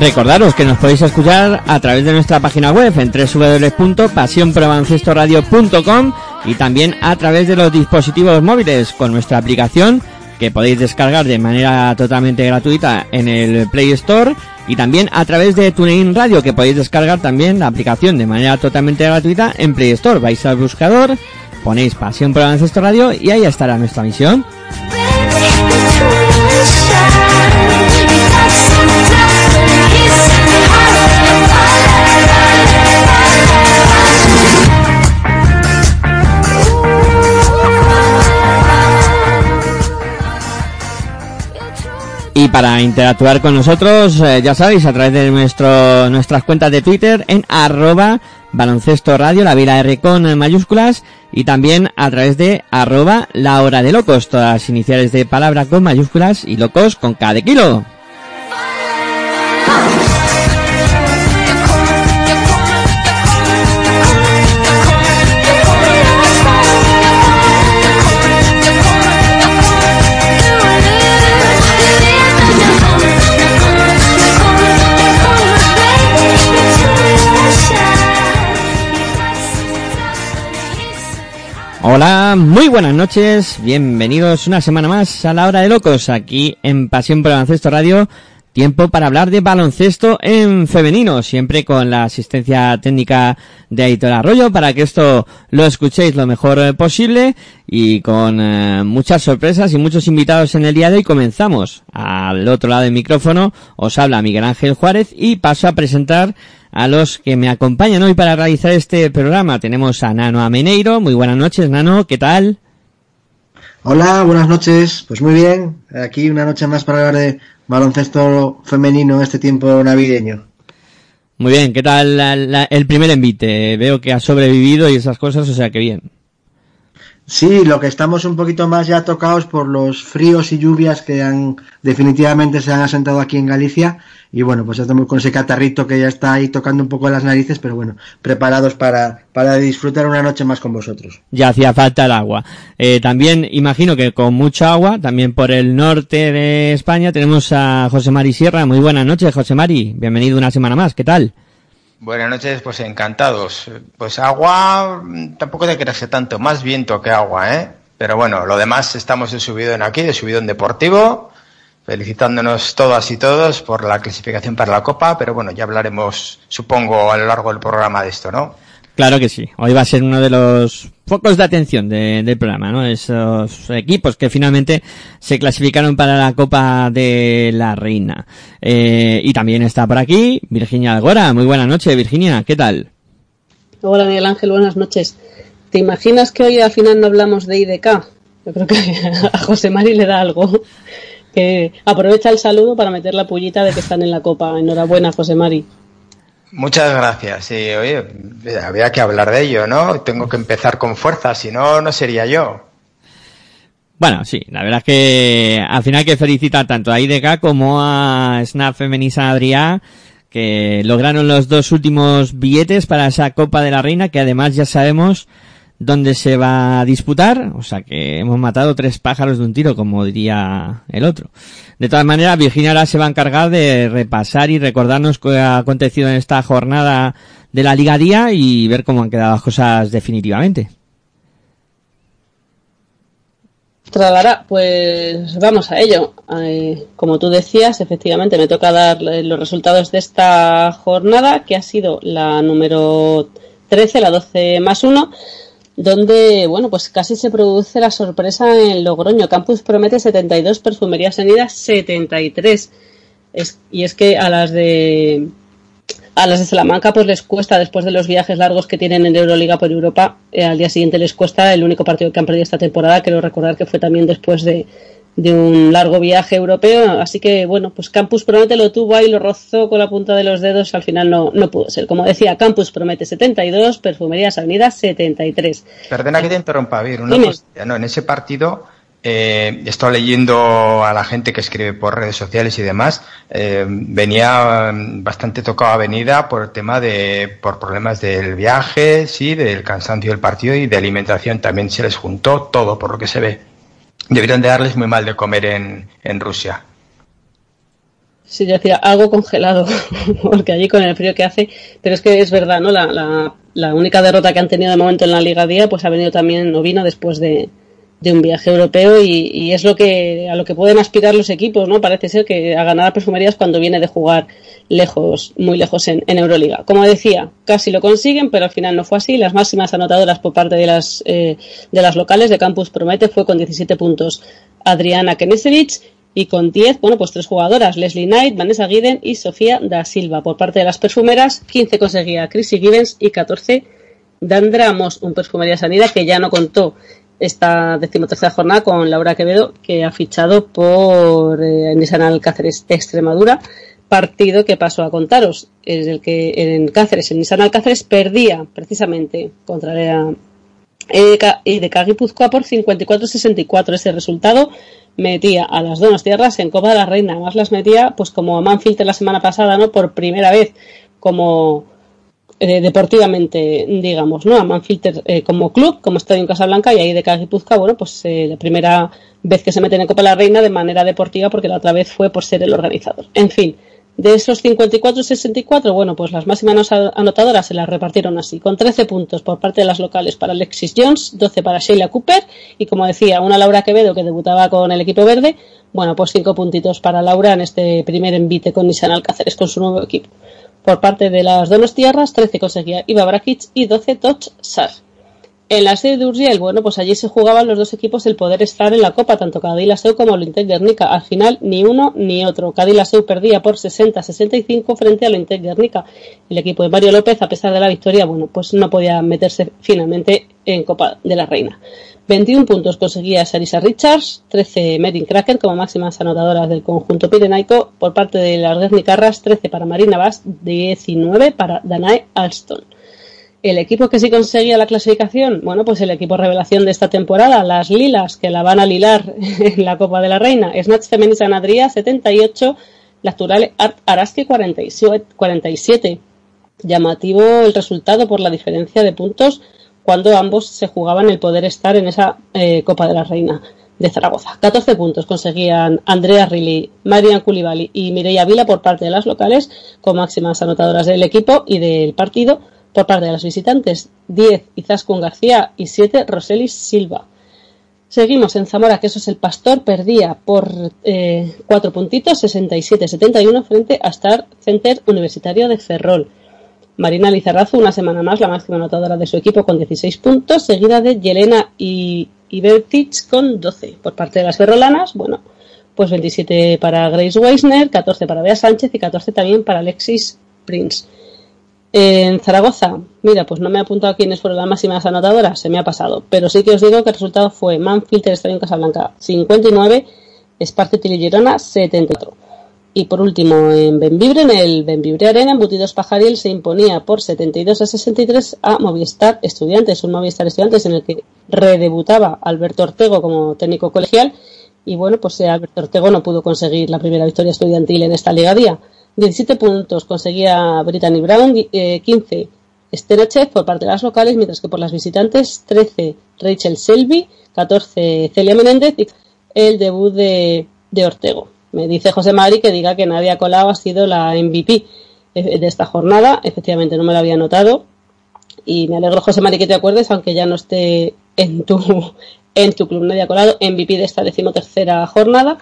Recordaros que nos podéis escuchar a través de nuestra página web en www.pasionprobaloncestoradio.com y también a través de los dispositivos móviles con nuestra aplicación que podéis descargar de manera totalmente gratuita en el Play Store y también a través de TuneIn Radio que podéis descargar también la aplicación de manera totalmente gratuita en Play Store. Vais al buscador, ponéis Pasión por Radio y ahí estará nuestra misión. Y para interactuar con nosotros, eh, ya sabéis, a través de nuestras cuentas de Twitter en arroba baloncesto radio, la vila R con mayúsculas, y también a través de arroba la hora de locos, todas iniciales de palabra con mayúsculas y locos con de kilo. Hola, muy buenas noches, bienvenidos una semana más a la hora de locos, aquí en Pasión por el Baloncesto Radio, tiempo para hablar de baloncesto en femenino, siempre con la asistencia técnica de Aitor Arroyo para que esto lo escuchéis lo mejor eh, posible. Y con eh, muchas sorpresas y muchos invitados en el día de hoy comenzamos. Al otro lado del micrófono os habla Miguel Ángel Juárez y paso a presentar a los que me acompañan hoy para realizar este programa. Tenemos a Nano Ameneiro. Muy buenas noches, Nano. ¿Qué tal? Hola, buenas noches. Pues muy bien. Aquí una noche más para hablar de baloncesto femenino en este tiempo navideño. Muy bien. ¿Qué tal la- la- el primer envite? Veo que ha sobrevivido y esas cosas, o sea que bien. Sí, lo que estamos un poquito más ya tocados por los fríos y lluvias que han definitivamente se han asentado aquí en Galicia y bueno, pues estamos con ese catarrito que ya está ahí tocando un poco las narices, pero bueno, preparados para, para disfrutar una noche más con vosotros. Ya hacía falta el agua. Eh, también imagino que con mucha agua, también por el norte de España, tenemos a José Mari Sierra. Muy buenas noches, José Mari. Bienvenido una semana más. ¿Qué tal? Buenas noches, pues encantados. Pues agua, tampoco te creas tanto, más viento que agua, ¿eh? Pero bueno, lo demás estamos de subidón aquí, de subidón deportivo, felicitándonos todas y todos por la clasificación para la Copa, pero bueno, ya hablaremos, supongo, a lo largo del programa de esto, ¿no? Claro que sí. Hoy va a ser uno de los focos de atención de- del programa, ¿no? Esos equipos que finalmente se clasificaron para la Copa de la Reina. Eh, y también está por aquí Virginia Algora. Muy buena noche, Virginia. ¿Qué tal? Hola Miguel Ángel, buenas noches. ¿Te imaginas que hoy al final no hablamos de IDK? Yo creo que a José Mari le da algo. Que aprovecha el saludo para meter la pullita de que están en la copa. Enhorabuena, José Mari. Muchas gracias. Sí, oye, había que hablar de ello, ¿no? Tengo que empezar con fuerza, si no, no sería yo. Bueno, sí, la verdad es que al final que felicitar tanto a IDK como a Snap Feminisa Adrià que lograron los dos últimos billetes para esa Copa de la Reina que además ya sabemos dónde se va a disputar, o sea que hemos matado tres pájaros de un tiro, como diría el otro. De todas maneras, Virginia ahora se va a encargar de repasar y recordarnos qué ha acontecido en esta jornada de la Liga y ver cómo han quedado las cosas definitivamente. Tradará, pues vamos a ello. Eh, como tú decías, efectivamente me toca dar los resultados de esta jornada, que ha sido la número 13, la 12 más 1, donde, bueno, pues casi se produce la sorpresa en Logroño. Campus promete 72, Perfumería Sanidad 73. Es, y es que a las de a las de Salamanca pues les cuesta después de los viajes largos que tienen en Euroliga por Europa eh, al día siguiente les cuesta el único partido que han perdido esta temporada quiero recordar que fue también después de, de un largo viaje europeo así que bueno pues Campus promete lo tuvo ahí lo rozó con la punta de los dedos al final no, no pudo ser como decía Campus promete 72 Perfumerías Avenida 73 perdona que te interrumpa Vir una cosa, no en ese partido eh, he estado leyendo a la gente que escribe por redes sociales y demás. Eh, venía mm, bastante tocado Avenida por el tema de, por problemas del viaje, sí, del cansancio del partido y de alimentación. También se les juntó todo, por lo que se ve. Debieron de darles muy mal de comer en, en Rusia. Sí, yo decía algo congelado, porque allí con el frío que hace, pero es que es verdad, ¿no? La, la, única derrota que han tenido de momento en la Liga Día, pues ha venido también, no vino después de, de un viaje europeo y, y, es lo que a lo que pueden aspirar los equipos, ¿no? Parece ser que a ganar a perfumerías cuando viene de jugar lejos, muy lejos en, en, Euroliga. Como decía, casi lo consiguen, pero al final no fue así. Las máximas anotadoras por parte de las eh, de las locales de Campus Promete fue con 17 puntos Adriana Kenesevich y con 10, bueno, pues tres jugadoras, Leslie Knight, Vanessa Guiden y Sofía da Silva. Por parte de las perfumeras, 15 conseguía Chrissy Gibbons y 14 Dandra Moss, un perfumería sanidad que ya no contó esta decimotercera jornada con Laura Quevedo, que ha fichado por eh, Nissan Alcáceres Extremadura, partido que pasó a contaros, es el que en Cáceres, en Nissan Alcáceres, perdía precisamente contra la EDK Guipúzcoa por 54-64. Ese resultado metía a las dos tierras en Copa de la Reina, además las metía pues como a Manfield la semana pasada, ¿no? Por primera vez como eh, deportivamente, digamos, ¿no? A Manfilter eh, como club, como Estadio en Casablanca y ahí de Guipúzcoa, bueno, pues eh, la primera vez que se meten en Copa la Reina de manera deportiva porque la otra vez fue por ser el organizador. En fin, de esos 54-64, bueno, pues las máximas anotadoras se las repartieron así, con 13 puntos por parte de las locales para Alexis Jones, 12 para Sheila Cooper y como decía, una Laura Quevedo que debutaba con el equipo verde, bueno, pues 5 puntitos para Laura en este primer envite con Nissan Alcáceres con su nuevo equipo. Por parte de las Donostiarras, 13 conseguía Iva Brakic y 12 Toch Sar. En la sede de Urgiel, bueno, pues allí se jugaban los dos equipos el poder estar en la Copa, tanto Cadillac como Olympique Guernica. Al final, ni uno ni otro. Cadillac perdía por 60-65 frente a Olympique Guernica. El equipo de Mario López, a pesar de la victoria, bueno, pues no podía meterse finalmente en Copa de la Reina. 21 puntos conseguía Sarisa Richards, 13 Merin Cracker como máximas anotadoras del conjunto pirenaico. Por parte de las Guernicarras, 13 para Marina Bass, 19 para Danae Alston. El equipo que sí conseguía la clasificación, bueno, pues el equipo revelación de esta temporada, las Lilas, que la van a lilar en la Copa de la Reina, Snatch Femenina Sanadría 78, la actual Art Araski 47. Llamativo el resultado por la diferencia de puntos cuando ambos se jugaban el poder estar en esa eh, Copa de la Reina de Zaragoza. 14 puntos conseguían Andrea Rilly, Marian Culibali y Mireia Vila por parte de las locales, con máximas anotadoras del equipo y del partido. Por parte de las visitantes, 10 Izaskun García y 7 Roselis Silva. Seguimos en Zamora, que eso es el Pastor, perdía por eh, 4 puntitos, 67-71 frente a Star Center Universitario de Ferrol. Marina Lizarrazu, una semana más, la máxima anotadora de su equipo con 16 puntos, seguida de Yelena y Ibertich con 12. Por parte de las ferrolanas, bueno, pues 27 para Grace Weisner, 14 para Bea Sánchez y 14 también para Alexis Prince. En Zaragoza, mira, pues no me he apuntado quiénes fueron las máximas anotadoras, se me ha pasado, pero sí que os digo que el resultado fue Manfilter Estadio en Casablanca 59, Esparce y Girona 74. Y por último, en Benvibre, en el Benvibre Arena, Embutidos Pajariel se imponía por 72 a 63 a Movistar Estudiantes, un Movistar Estudiantes en el que redebutaba Alberto Ortego como técnico colegial. Y bueno, pues eh, Alberto Ortego no pudo conseguir la primera victoria estudiantil en esta Liga Día. 17 puntos conseguía Brittany Brown, eh, 15 Sterachev por parte de las locales, mientras que por las visitantes 13 Rachel Selby, 14 Celia Menéndez y el debut de, de Ortego. Me dice José Mari que diga que Nadia Colau ha sido la MVP de esta jornada. Efectivamente, no me lo había notado. Y me alegro, José Mari, que te acuerdes, aunque ya no esté en tu, en tu club Nadia Colado, MVP de esta decimotercera jornada.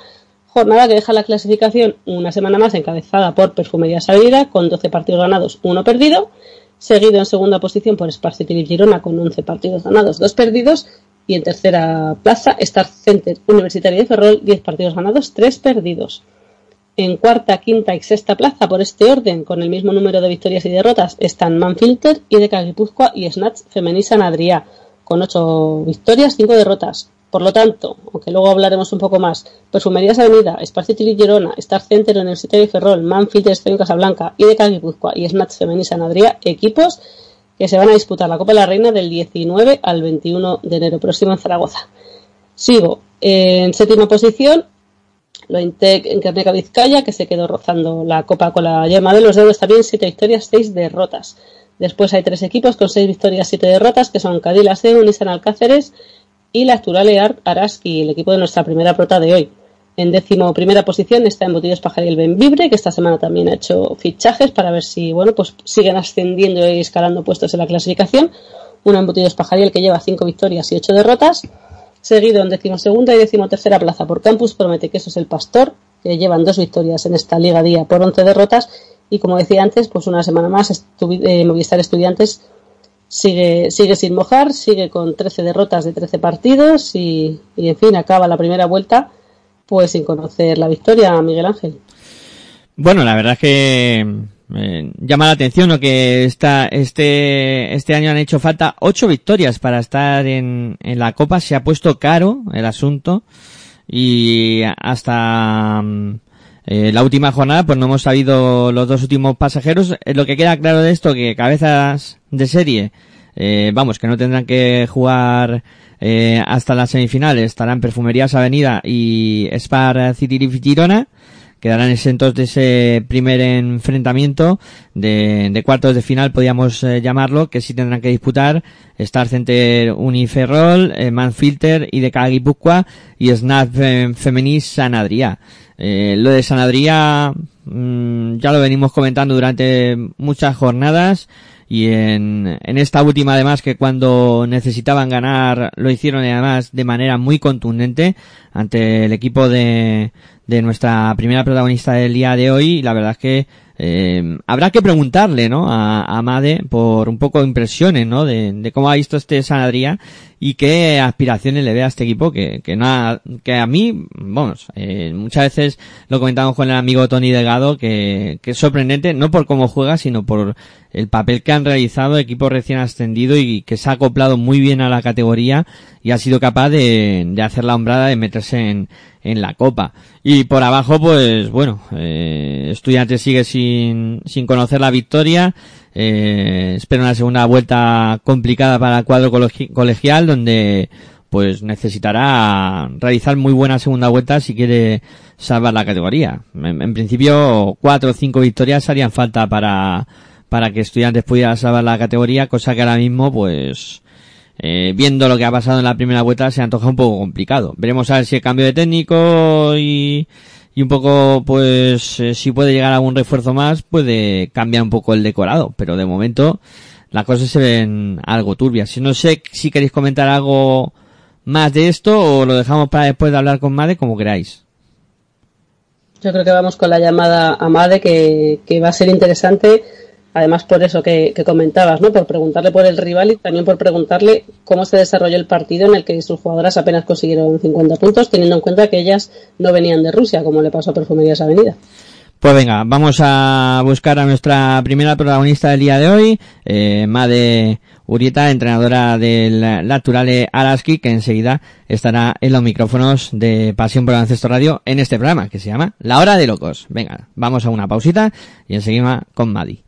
Jornada que deja la clasificación una semana más encabezada por Perfumería Salida, con 12 partidos ganados, uno perdido. Seguido en segunda posición por Sparcity Girona, con 11 partidos ganados, dos perdidos y en tercera plaza, Star Center Universitario de Ferrol, 10 partidos ganados, 3 perdidos. En cuarta, quinta y sexta plaza, por este orden, con el mismo número de victorias y derrotas, están Manfilter y de Guipúzcoa y Snatch Femení San Adrià, con 8 victorias, 5 derrotas. Por lo tanto, aunque luego hablaremos un poco más, Perfumerías Avenida, Esparcito Girona, Star Center Universitario de Ferrol, Manfilter Estadio Casablanca y de Guipúzcoa y Snatch Femení San Adrià, equipos que se van a disputar la Copa de la Reina del 19 al 21 de enero próximo en Zaragoza. Sigo en séptima posición, lo Intec en Carneca Vizcaya, que se quedó rozando la Copa con la yema de los dedos, también siete victorias, seis derrotas. Después hay tres equipos con seis victorias, siete derrotas, que son Cadil Aseo, Nissan Alcáceres y la Actual Araski, el equipo de nuestra primera prota de hoy. En décimo primera posición está Embutidos Pajariel Benvibre, que esta semana también ha hecho fichajes para ver si, bueno, pues siguen ascendiendo y escalando puestos en la clasificación. Un Embutidos Pajariel que lleva cinco victorias y ocho derrotas. Seguido en decimosegunda y decimotercera plaza por Campus Promete, que eso es el Pastor, que llevan dos victorias en esta Liga Día por once derrotas. Y como decía antes, pues una semana más, eh, Movistar Estudiantes sigue, sigue sin mojar, sigue con 13 derrotas de 13 partidos y, y en fin, acaba la primera vuelta pues sin conocer la victoria, Miguel Ángel. Bueno, la verdad es que eh, llama la atención lo que esta, este, este año han hecho falta ocho victorias para estar en, en la Copa. Se ha puesto caro el asunto y hasta mm, eh, la última jornada pues no hemos sabido los dos últimos pasajeros. Eh, lo que queda claro de esto que cabezas de serie, eh, vamos, que no tendrán que jugar hasta las semifinales estarán Perfumerías Avenida y Spar City Girona. Quedarán exentos de ese primer enfrentamiento de, de cuartos de final, podríamos llamarlo, que sí tendrán que disputar Star Center Uniferrol, Manfilter y de Caguipuzcoa y Snap Femení San Adrià. Eh, lo de San Adrià mm, ya lo venimos comentando durante muchas jornadas y en, en esta última además que cuando necesitaban ganar lo hicieron además de manera muy contundente ante el equipo de, de nuestra primera protagonista del día de hoy y la verdad es que eh, habrá que preguntarle, ¿no? A, a Made por un poco de impresiones, ¿no? De, de cómo ha visto este San Adrià y qué aspiraciones le ve a este equipo que, que no que a mí, vamos, eh, muchas veces lo comentamos con el amigo Tony Delgado que, que es sorprendente, no por cómo juega, sino por el papel que han realizado, equipo recién ascendido y que se ha acoplado muy bien a la categoría y ha sido capaz de, de hacer la hombrada de meterse en, en la copa. Y por abajo, pues bueno, eh, Estudiantes sigue sin, sin conocer la victoria. Eh, espera una segunda vuelta complicada para el cuadro colegial, donde pues necesitará realizar muy buena segunda vuelta si quiere salvar la categoría. En, principio, cuatro o cinco victorias harían falta para, para que estudiantes pudiera salvar la categoría, cosa que ahora mismo, pues, eh, viendo lo que ha pasado en la primera vuelta, se antoja un poco complicado. Veremos a ver si el cambio de técnico y, y un poco, pues, eh, si puede llegar algún refuerzo más, puede cambiar un poco el decorado. Pero de momento, las cosas se ven algo turbias. Si no sé si queréis comentar algo más de esto o lo dejamos para después de hablar con Made, como queráis. Yo creo que vamos con la llamada a Made, que, que va a ser interesante Además, por eso que, comentabas, ¿no? Por preguntarle por el rival y también por preguntarle cómo se desarrolló el partido en el que sus jugadoras apenas consiguieron 50 puntos, teniendo en cuenta que ellas no venían de Rusia, como le pasó a Perfumerías Avenida. Pues venga, vamos a buscar a nuestra primera protagonista del día de hoy, eh, Made Urieta, entrenadora del Naturale Araski, que enseguida estará en los micrófonos de Pasión por el Ancesto Radio en este programa, que se llama La Hora de Locos. Venga, vamos a una pausita y enseguida con Madi.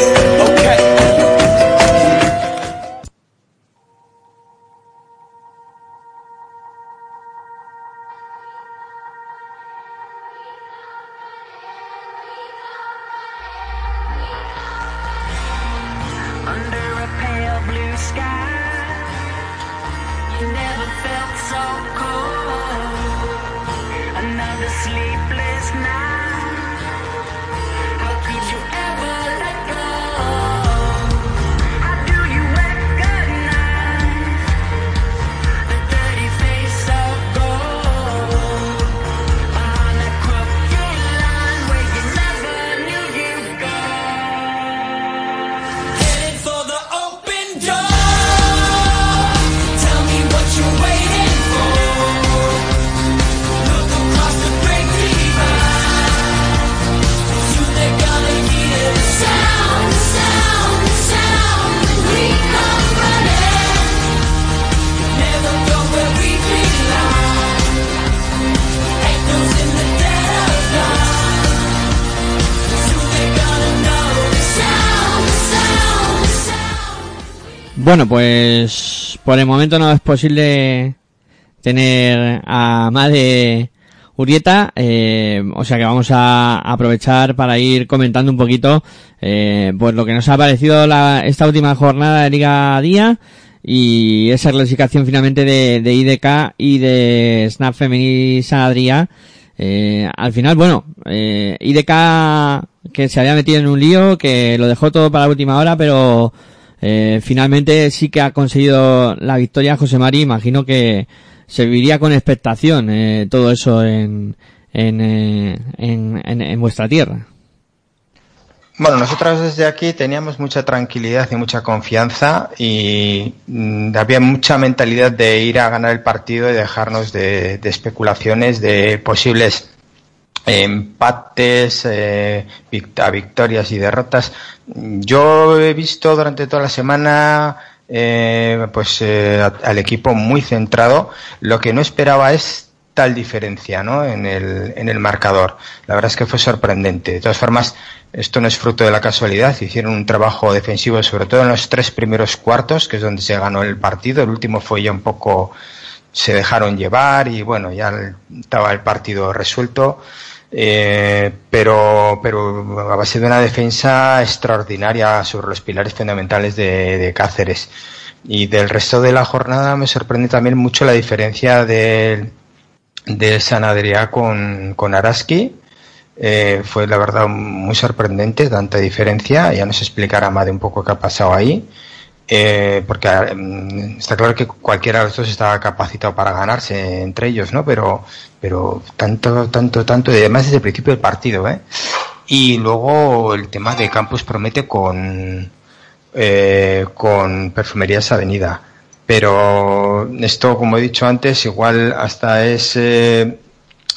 pues por el momento no es posible tener a Made Urieta, eh, o sea que vamos a aprovechar para ir comentando un poquito eh, pues lo que nos ha parecido la, esta última jornada de Liga Día y esa clasificación finalmente de, de IDK y de Snap Femení San Adrià. Eh, al final, bueno, eh, IDK que se había metido en un lío, que lo dejó todo para la última hora, pero eh, finalmente sí que ha conseguido la victoria José Mari. Imagino que se viviría con expectación eh, todo eso en, en, eh, en, en, en vuestra tierra. Bueno, nosotros desde aquí teníamos mucha tranquilidad y mucha confianza y mm, había mucha mentalidad de ir a ganar el partido y dejarnos de, de especulaciones de posibles empates, eh, victorias y derrotas. Yo he visto durante toda la semana eh, pues eh, al equipo muy centrado. Lo que no esperaba es tal diferencia ¿no? en, el, en el marcador. La verdad es que fue sorprendente. De todas formas, esto no es fruto de la casualidad. Hicieron un trabajo defensivo, sobre todo en los tres primeros cuartos, que es donde se ganó el partido. El último fue ya un poco, se dejaron llevar y bueno, ya estaba el partido resuelto. Eh, pero, pero a base de una defensa extraordinaria sobre los pilares fundamentales de, de Cáceres. Y del resto de la jornada me sorprende también mucho la diferencia del de San Adrià con, con Araski. Eh, fue la verdad muy sorprendente tanta diferencia. Ya nos explicará más de un poco qué ha pasado ahí. Eh, porque mm, está claro que cualquiera de los dos estaba capacitado para ganarse entre ellos, ¿no? Pero, pero tanto, tanto, tanto, y además desde el principio del partido, ¿eh? Y luego el tema de Campus Promete con, eh, con Perfumerías Avenida. Pero esto, como he dicho antes, igual hasta es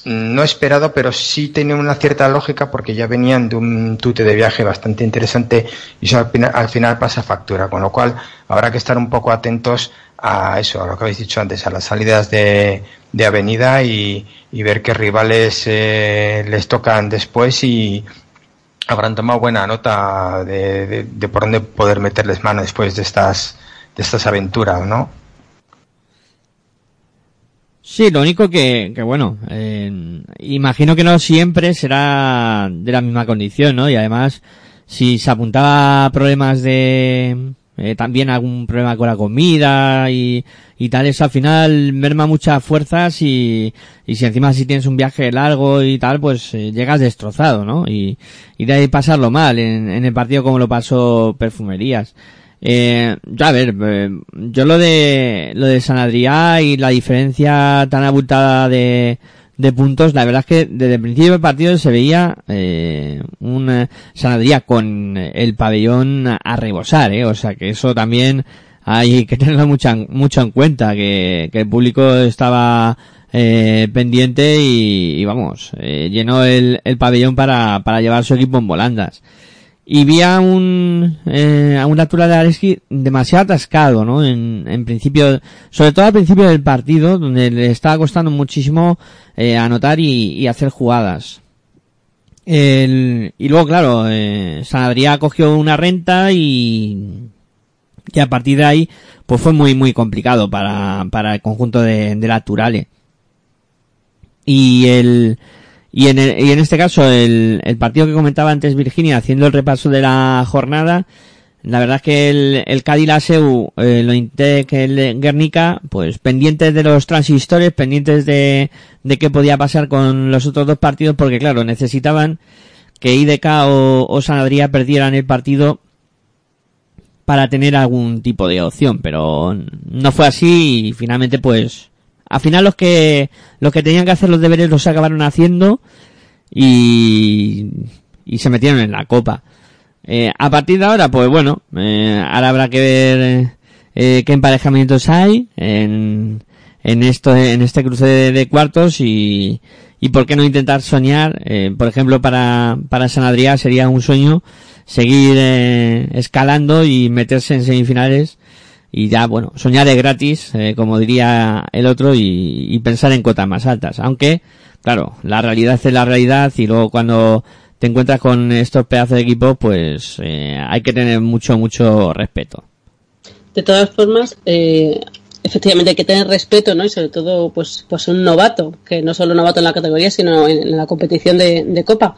no esperado, pero sí tiene una cierta lógica porque ya venían de un tute de viaje bastante interesante y eso al final, al final pasa factura, con lo cual habrá que estar un poco atentos a eso, a lo que habéis dicho antes, a las salidas de, avenida y, ver qué rivales eh, les tocan después y habrán tomado buena nota de por dónde poder meterles mano después de estas de estas aventuras, ¿no? Sí, lo único que, que bueno, eh, imagino que no siempre será de la misma condición, ¿no? Y además, si se apuntaba problemas de, eh, también algún problema con la comida y, y tal, eso al final merma muchas fuerzas y, y si encima si tienes un viaje largo y tal, pues eh, llegas destrozado, ¿no? Y, y de ahí pasarlo mal en, en el partido como lo pasó Perfumerías. Eh, a ver, eh, yo lo de lo de San Adrià y la diferencia tan abultada de, de puntos, la verdad es que desde el principio del partido se veía eh, un eh, San Adrià con el pabellón a rebosar, eh, o sea que eso también hay que tenerlo mucho, mucho en cuenta, que, que el público estaba eh, pendiente y, y vamos, eh, llenó el, el pabellón para, para llevar su equipo en volandas y vi a un eh, a un altura de demasiado atascado, ¿no? En, en principio, sobre todo al principio del partido, donde le estaba costando muchísimo eh, anotar y, y hacer jugadas. El, y luego, claro, eh, San Adrià cogió una renta y, y a partir de ahí, pues fue muy, muy complicado para, para el conjunto de, de la Turale. Y el, y en, el- y en este caso, el, el partido que comentaba antes Virginia, haciendo el repaso de la jornada, la verdad es que el, el eh, lo Intec, el Guernica, pues pendientes de los transistores, pendientes de, de qué podía pasar con los otros dos partidos, porque claro, necesitaban que IDK o, o San Adrià perdieran el partido para tener algún tipo de opción, pero no fue así y finalmente pues al final los que los que tenían que hacer los deberes los acabaron haciendo y se metieron en la copa. Eh, a partir de ahora, pues bueno, eh, ahora habrá que ver eh, qué emparejamientos hay en, en esto, en este cruce de, cuartos y, y por qué no intentar soñar, eh, por ejemplo, para, para San Adrià sería un sueño seguir eh, escalando y meterse en semifinales y ya, bueno, soñar es gratis, eh, como diría el otro, y, pensar en cotas más altas. Aunque, claro, la realidad es la realidad y luego cuando te encuentras con estos pedazos de equipo, pues eh, hay que tener mucho, mucho respeto. De todas formas, eh, efectivamente hay que tener respeto, ¿no? Y sobre todo, pues, pues un novato, que no solo novato en la categoría, sino en, la competición de, Copa.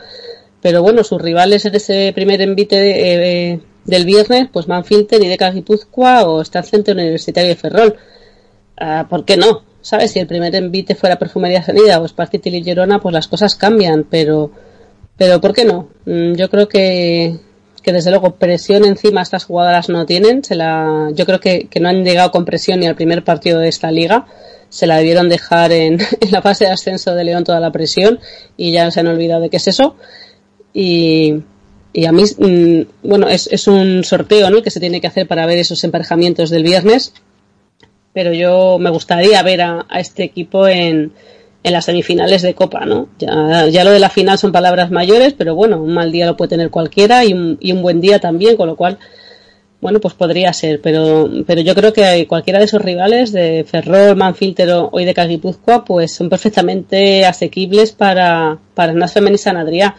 Pero bueno, sus rivales en ese primer envite eh, del viernes, pues Manfilter, Ideca Guipúzcoa o está Centro Universitario de Ferrol. Ah, ¿Por qué no? ¿Sabes? Si el primer envite fuera Perfumería Sanidad o Esparcitil y Girona, pues las cosas cambian, pero, pero ¿por qué no? Mm, Yo creo que, que desde luego presión encima estas jugadoras no tienen. Se la, yo creo que, que no han llegado con presión ni al primer partido de esta liga. Se la debieron dejar en, en la fase de ascenso de León toda la presión y ya se han olvidado de qué es eso. Y, y a mí, mm, bueno, es, es un sorteo ¿no? que se tiene que hacer para ver esos emparejamientos del viernes. Pero yo me gustaría ver a, a este equipo en, en las semifinales de Copa, ¿no? Ya, ya lo de la final son palabras mayores, pero bueno, un mal día lo puede tener cualquiera y un, y un buen día también, con lo cual bueno, pues podría ser, pero, pero yo creo que cualquiera de esos rivales, de Ferrol, Manfilter o IDK Guipúzcoa, pues son perfectamente asequibles para, para Nasfermen y San Adrià.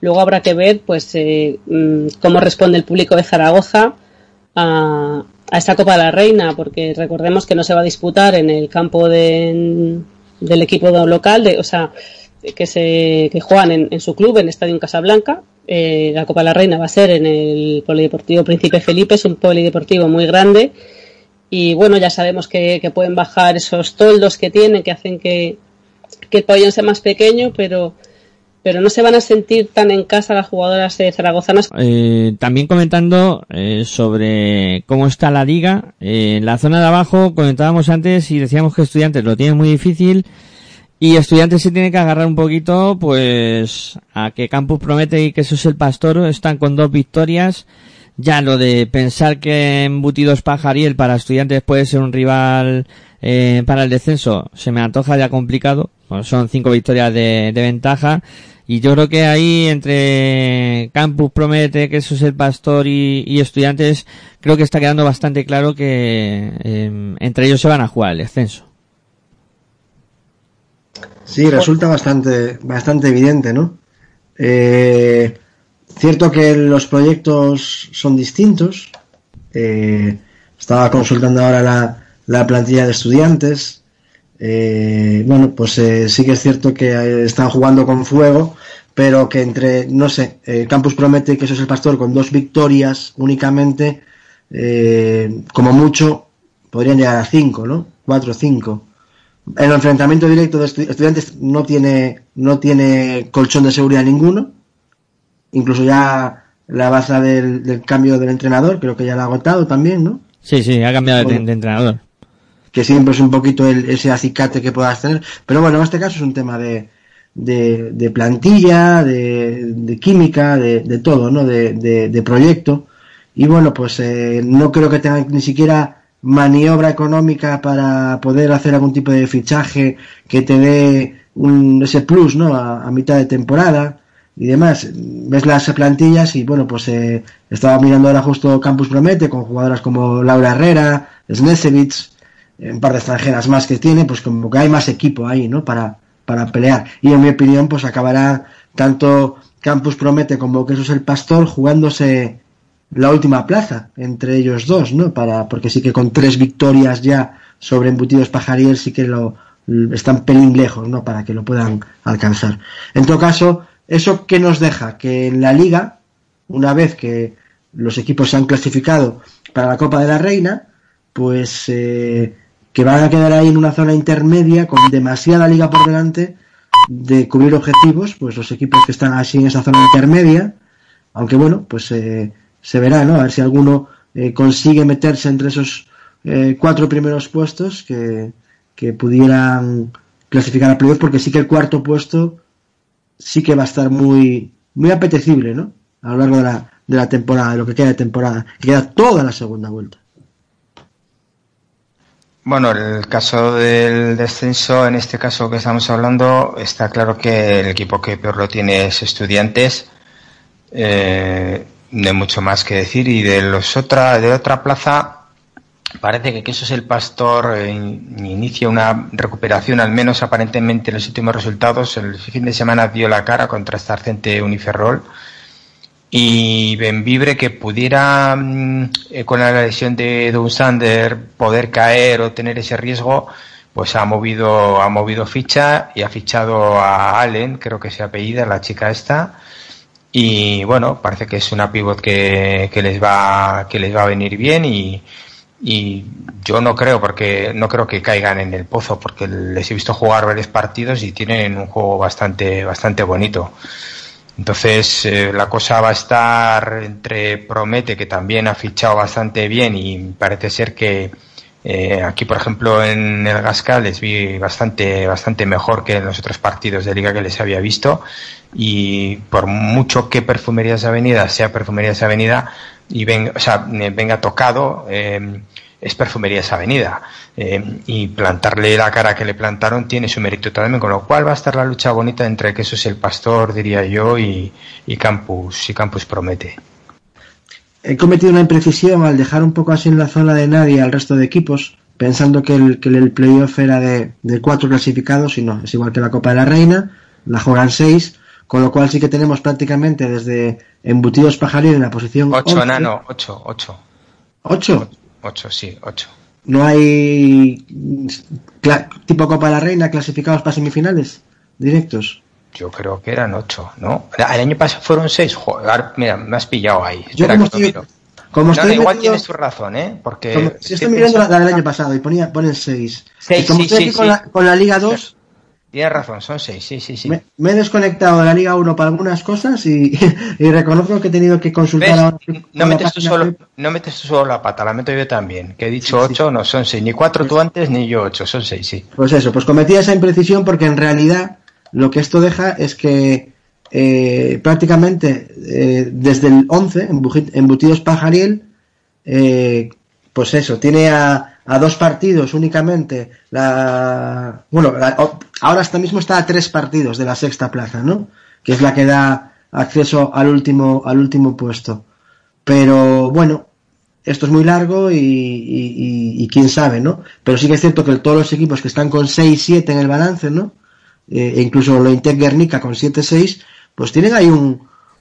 Luego habrá que ver, pues, eh, mm, cómo responde el público de Zaragoza a, esta Copa de la Reina, porque recordemos que no se va a disputar en el campo de- del equipo local, de, o sea, que se que juegan en, en su club, en Estadio Casablanca. Eh, la Copa de la Reina va a ser en el Polideportivo Príncipe Felipe, es un polideportivo muy grande. Y bueno, ya sabemos que, que pueden bajar esos toldos que tienen, que hacen que, que el pabellón sea más pequeño, pero, pero no se van a sentir tan en casa las jugadoras eh, zaragozanas. Eh, también comentando eh, sobre cómo está la liga. Eh, en la zona de abajo comentábamos antes y decíamos que estudiantes lo tienen muy difícil y estudiantes se tiene que agarrar un poquito pues a que Campus promete y que eso es el pastor están con dos victorias. Ya lo de pensar que Embutidos Pajariel para estudiantes puede ser un rival eh, para el descenso se me antoja ya complicado. Bueno, son cinco victorias de ventaja. Y yo creo que ahí entre Campus promete que eso es el pastor y, estudiantes, creo que está quedando bastante claro que eh, entre ellos se van a jugar el descenso. Sí, resulta bastante, bastante evidente, ¿no? Eh, cierto que los proyectos son distintos. Eh, estaba consultando ahora la plantilla de estudiantes. Eh, bueno, pues eh, sí que es cierto que eh, están jugando con fuego, pero que entre, no sé, eh, Campus promete que eso es el pastor con dos victorias únicamente, eh, como mucho, podrían llegar a cinco, ¿no? Cuatro o cinco. El enfrentamiento directo de estu- estudiantes no tiene, no tiene colchón de seguridad ninguno. Incluso ya la baza del, del cambio del entrenador, creo que ya la ha agotado también, ¿no? Sí, sí, ha cambiado de entrenador. Que siempre es un poquito el- ese acicate que puedas tener. Pero bueno, en este caso es un tema de, de, plantilla, de, de química, de, todo, ¿no? De, proyecto. Y bueno, pues eh, no creo que tengan ni siquiera maniobra económica para poder hacer algún tipo de fichaje que te dé un, ese plus, ¿no? A, a mitad de temporada y demás. Ves las plantillas y bueno, pues eh, estaba mirando ahora justo Campus Promete con jugadoras como Laura Herrera, Snesevich, un par de extranjeras más que tiene, pues como que hay más equipo ahí, ¿no? Para, para pelear. Y en mi opinión, pues acabará tanto Campus Promete como es el Pastor jugándose la última plaza entre ellos dos, ¿no? Para, porque sí que con tres victorias ya sobre embutidos Pajariel sí que lo están pelín lejos, ¿no? Para que lo puedan alcanzar. En todo caso, ¿eso qué nos deja? Que en la liga, una vez que los equipos se han clasificado para la Copa de la Reina, pues eh, que van a quedar ahí en una zona intermedia con demasiada liga por delante de cubrir objetivos, pues los equipos que están así en esa zona intermedia, aunque bueno, pues eh, se verá, ¿no? A ver si alguno eh, consigue meterse entre esos eh, cuatro primeros puestos que, que pudieran clasificar a playoff, porque sí que el cuarto puesto sí que va a estar muy, muy apetecible, ¿no? A lo largo de la, de la temporada, de lo que queda de temporada, que queda toda la segunda vuelta. Bueno, el caso del descenso, en este caso que estamos hablando, está claro que el equipo que peor lo tiene es Estudiantes. Eh, no hay mucho más que decir. Y de los otra, de otra plaza, parece que eso es el Pastor eh, inicia una recuperación, al menos aparentemente en los últimos resultados. El fin de semana dio la cara contra esta Arcente Uniferrol y Benvibre que pudiera mm, eh, con la lesión de Dunsander poder caer o tener ese riesgo pues ha movido ha movido ficha y ha fichado a Allen creo que se apellida la chica esta. Y bueno parece que es una pivot que, que les va que les va a venir bien y y yo no creo porque no creo que caigan en el pozo porque les he visto jugar varios partidos y tienen un juego bastante bastante bonito entonces eh, la cosa va a estar entre Promete, que también ha fichado bastante bien y parece ser que eh, aquí, por ejemplo, en el Gasca les vi bastante, bastante mejor que en los otros partidos de liga que les había visto. Y por mucho que Perfumerías Avenida sea Perfumerías Avenida y venga, o sea, eh, venga tocado, eh, es Perfumerías Avenida eh, y plantarle la cara que le plantaron tiene su mérito también, con lo cual va a estar la lucha bonita entre que eso es el Pastor, diría yo, y, y Campus y Campus Promete. he cometido una imprecisión al dejar un poco así en la zona de nadie al resto de equipos, pensando que el, que el playoff era de, de cuatro clasificados y no, es igual que la Copa de la Reina, la juegan seis, con lo cual sí que tenemos prácticamente desde embutidos pajarillo en la posición 8, 11, Nano, 8, 8. ocho. 8, sí, 8. No hay tipo Copa de la Reina clasificados para semifinales directos. Yo creo que eran 8, ¿no? El año pasado fueron 6. Joder, mira, me has pillado ahí. Yo Espera como que estoy, como No, estoy igual metido- tienes tu razón, ¿eh? Porque. como- si estoy mirando la, la del año pasado y ponía, ponen 6. Seis, y como sí, estoy sí, aquí con, sí. la, con la Liga 2, Tienes razón, son 6, sí, sí, sí. me, me he desconectado de la Liga 1 para algunas cosas y, y reconozco que he tenido que consultar ahora. No metes, tú solo, web. no metes tú solo la pata, la meto yo también. Que he dicho Sí, sí. 8, no, son 6. Ni 4 tú antes, ni yo 8, son 6, sí. Pues eso, pues cometí esa imprecisión porque en realidad lo que esto deja es que eh, prácticamente eh, desde el 11, embuji- embutidos Pajariel, eh, pues eso, tiene a, a dos partidos únicamente. La, bueno, la- ahora hasta mismo está a tres partidos de la sexta plaza, ¿no? Que es la que da acceso al último, al último puesto. Pero bueno, esto es muy largo y, y- quién sabe, ¿no? Pero sí que es cierto que todos los equipos que están con 6-7 en el balance, ¿no? Eh, incluso lo Intec Guernica con 7-6, pues tienen ahí un,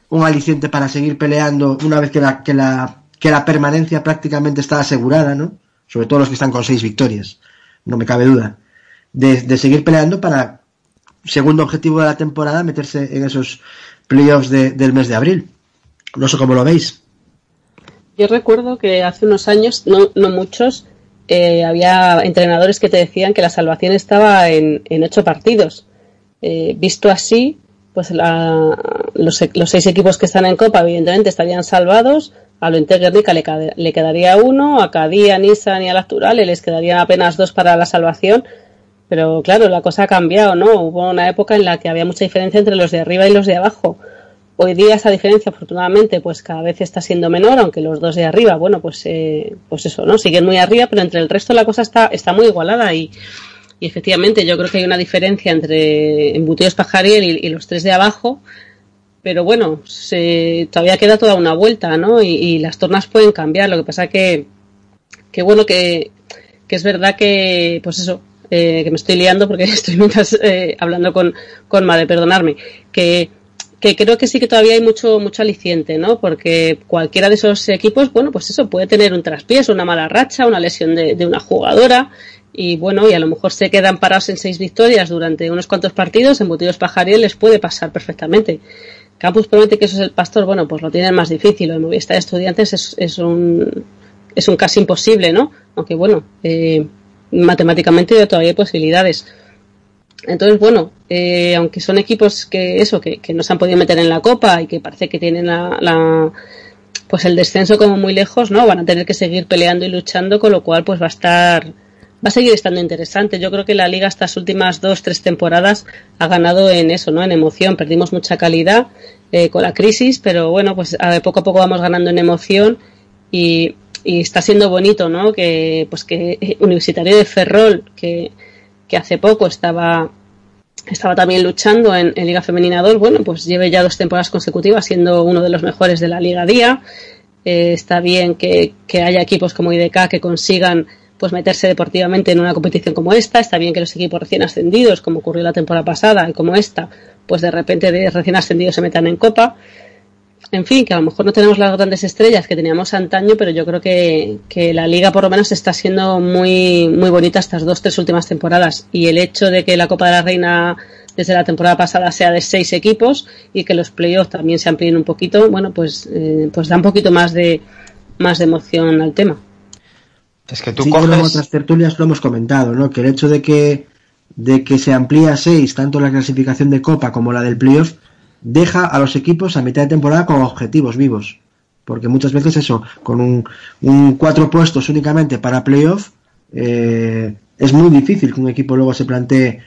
un aliciente para seguir peleando una vez que la, que la, que la permanencia prácticamente está asegurada, ¿no? Sobre todo los que están con 6 victorias, no me cabe duda. De, seguir peleando para, segundo objetivo de la temporada, meterse en esos playoffs de- del mes de abril. No sé cómo lo veis. Yo recuerdo que hace unos años, no, no muchos, eh, había entrenadores que te decían que la salvación estaba en, ocho partidos. Eh, visto así, pues la- los, los seis equipos que están en Copa, evidentemente, estarían salvados. A lo Guernica le, le quedaría uno, a Cadí, a Nissan y a Lacturale les quedarían apenas dos para la salvación. Pero claro, la cosa ha cambiado, ¿no? Hubo una época en la que había mucha diferencia entre los de arriba y los de abajo. Hoy día esa diferencia, afortunadamente, pues cada vez está siendo menor, aunque los dos de arriba, bueno, pues, eh, pues eso, ¿no? Siguen muy arriba, pero entre el resto la cosa está, está muy igualada y, y efectivamente yo creo que hay una diferencia entre embutidos Pajariel y, y los tres de abajo, pero bueno, se, todavía queda toda una vuelta, ¿no? Y, y las tornas pueden cambiar, lo que pasa que, que bueno, que, que es verdad que, pues eso, eh, que me estoy liando porque estoy mientras eh, hablando con, con Madre, perdonarme, que, que creo que sí que todavía hay mucho, mucho aliciente, ¿no? Porque cualquiera de esos equipos, bueno, pues eso puede tener un traspiés, una mala racha, una lesión de, una jugadora, y bueno, y a lo mejor se quedan parados en seis victorias durante unos cuantos partidos, embutidos Pajariel les puede pasar perfectamente. Campus promete que eso es el pastor, bueno, pues lo tienen más difícil, lo de Movistar Estudiantes es, es un es un casi imposible, ¿no? Aunque bueno, eh, matemáticamente todavía hay posibilidades. Entonces, bueno, eh, aunque son equipos que eso, que, que no se han podido meter en la copa y que parece que tienen la, la- pues el descenso como muy lejos, ¿no? Van a tener que seguir peleando y luchando, con lo cual pues va a estar, va a seguir estando interesante. Yo creo que la liga estas últimas dos, tres temporadas ha ganado en eso, ¿no? En emoción. Perdimos mucha calidad eh, con la crisis, pero bueno, pues a poco a poco vamos ganando en emoción y, está siendo bonito, ¿no? Que pues que Universitario de Ferrol, que, hace poco estaba estaba también luchando en, en Liga Femenina 2, bueno, pues lleve ya dos temporadas consecutivas siendo uno de los mejores de la Liga Día. Eh, está bien que, que haya equipos como IDK que consigan pues meterse deportivamente en una competición como esta. Está bien que los equipos recién ascendidos, como ocurrió la temporada pasada y como esta, pues de repente de recién ascendidos se metan en Copa. En fin, que a lo mejor no tenemos las grandes estrellas que teníamos antaño, pero yo creo que, que la liga por lo menos está siendo muy, muy bonita estas dos, tres últimas temporadas. Y el hecho de que la Copa de la Reina desde la temporada pasada sea de seis equipos y que los playoffs también se amplíen un poquito, bueno, pues, eh, pues da un poquito más de, más de emoción al tema. Es que tú sí, pero en coges. otras tertulias lo hemos comentado, ¿no? Que el hecho de que, de que se amplía a 6, tanto la clasificación de Copa como la del playoff, deja a los equipos a mitad de temporada con objetivos vivos. Porque muchas veces eso, con un, un cuatro puestos únicamente para playoff, eh, es muy difícil que un equipo luego se plantee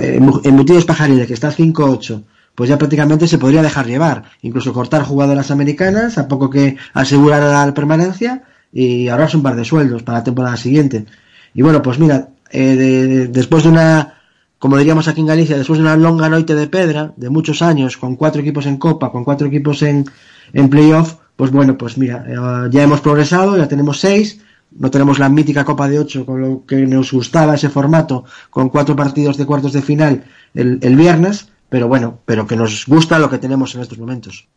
eh, embutidos pajariles, que está 5-8, pues ya prácticamente se podría dejar llevar, incluso cortar jugadoras americanas, a poco que asegurar la permanencia y ahorrarse un par de sueldos para la temporada siguiente. Y bueno, pues mira, eh, de- de- después de una, como diríamos aquí en Galicia, después de una longa noite de pedra, de muchos años, con cuatro equipos en Copa, con cuatro equipos en, en playoff, pues bueno, pues mira, eh, ya hemos progresado, ya tenemos seis, no tenemos la mítica Copa de Ocho con lo que nos gustaba ese formato, con cuatro partidos de cuartos de final el, el viernes, pero bueno, pero que nos gusta lo que tenemos en estos momentos.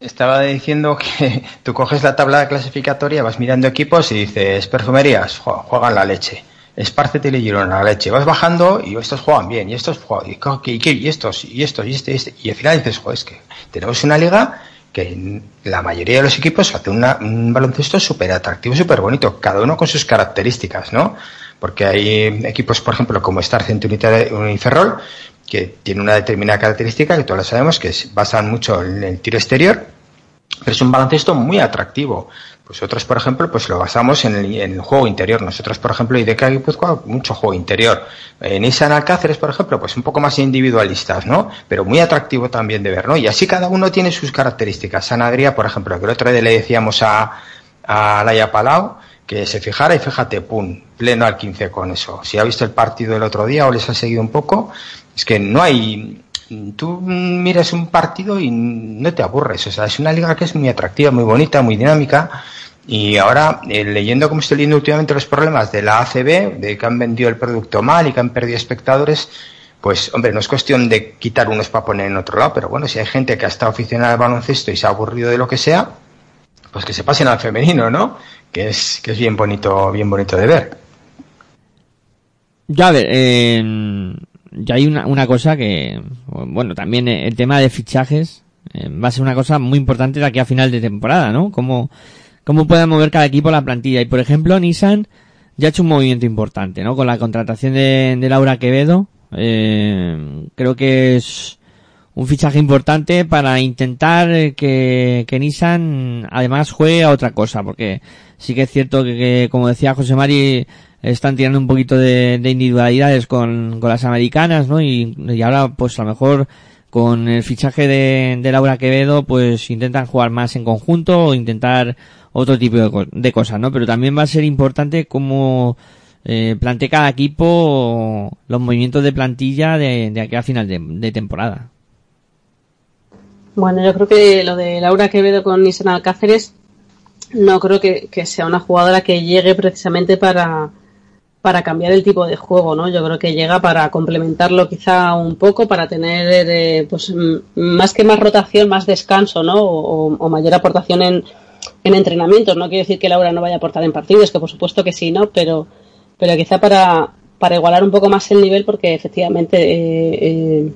Estaba diciendo que tú coges la tabla clasificatoria, vas mirando equipos y dices, perfumerías, juegan la leche. Esparcete y Girona, la leche. Vas bajando y estos juegan bien, y estos juegan, y, y, y- y estos, y estos, y este, y este. Y al final dices, joder, es que tenemos una liga que la mayoría de los equipos hace una- un baloncesto súper atractivo, súper bonito, cada uno con sus características, ¿no? Porque hay equipos, por ejemplo, como Star Centurita Uniferrol, que tiene una determinada característica que todos sabemos, que se basan mucho en el tiro exterior, pero es un baloncesto muy atractivo. Pues otros, por ejemplo, pues lo basamos en el, en el juego interior. Nosotros, por ejemplo, IDK Guipúzcoa, mucho juego interior. En Nissan Alcáceres, por ejemplo, pues un poco más individualistas, ¿no? Pero muy atractivo también de ver, ¿no? Y así cada uno tiene sus características. San Adrià, por ejemplo, que el otro día le decíamos a, a Laia Palau que se fijara y fíjate, pum, pleno al 15 con eso. Si ha visto el partido del otro día o les ha seguido un poco, es que no hay, tú miras un partido y no te aburres. O sea, es una liga que es muy atractiva, muy bonita, muy dinámica. Y ahora, eh, leyendo como estoy leyendo últimamente los problemas de la ACB, de que han vendido el producto mal y que han perdido espectadores, pues, hombre, no es cuestión de quitar unos para poner en otro lado, pero bueno, si hay gente que ha estado aficionada al baloncesto y se ha aburrido de lo que sea, pues que se pasen al femenino, ¿no? Que es, que es bien bonito, bien bonito de ver. Ya, a ver, eh, ya hay una, una cosa que, bueno, también eh, el tema de fichajes eh, va a ser una cosa muy importante de aquí a final de temporada, ¿no? Cómo, cómo puede mover cada equipo la plantilla. Y por ejemplo, Nissan ya ha hecho un movimiento importante, ¿no? Con la contratación de, de Laura Quevedo, eh, creo que es un fichaje importante para intentar que, que Nissan además juegue a otra cosa, porque sí que es cierto que, que, como decía José Mari, están tirando un poquito de, de individualidades con, con las americanas, ¿no? Y, ahora, pues a lo mejor con el fichaje de, de Laura Quevedo, pues intentan jugar más en conjunto o intentar otro tipo de, de cosas, ¿no? Pero también va a ser importante cómo eh, plantee cada equipo los movimientos de plantilla de, de aquí a final de, temporada. Bueno, yo creo que lo de Laura Quevedo con Nissan Alcáceres no creo que sea una jugadora que llegue precisamente para, para cambiar el tipo de juego, ¿no? Yo creo que llega para complementarlo quizá un poco, para tener, eh, pues, más que más rotación, más descanso, ¿no? O, mayor aportación en, en entrenamientos. No quiero decir que Laura no vaya a aportar en partidos, que por supuesto que sí, ¿no? Pero, pero quizá para, para igualar un poco más el nivel, porque efectivamente eh, eh,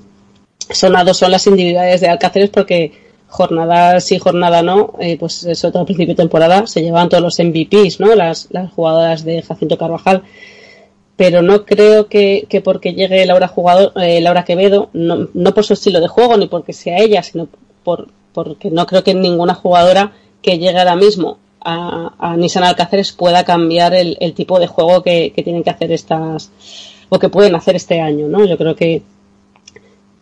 son las individualidades de Alcáceres, porque jornada sí, jornada no, eh, pues sobre todo principio de temporada se llevaban todos los MVPs, ¿no? Las, las jugadoras de Jacinto Carvajal. Pero no creo que, que porque llegue Laura jugador, eh, Laura Quevedo, no, no por su estilo de juego ni porque sea ella, sino por, porque no creo que ninguna jugadora que llegue ahora mismo a, a Nissan Alcáceres pueda cambiar el, el tipo de juego que, que tienen que hacer estas o que pueden hacer este año, ¿no? Yo creo que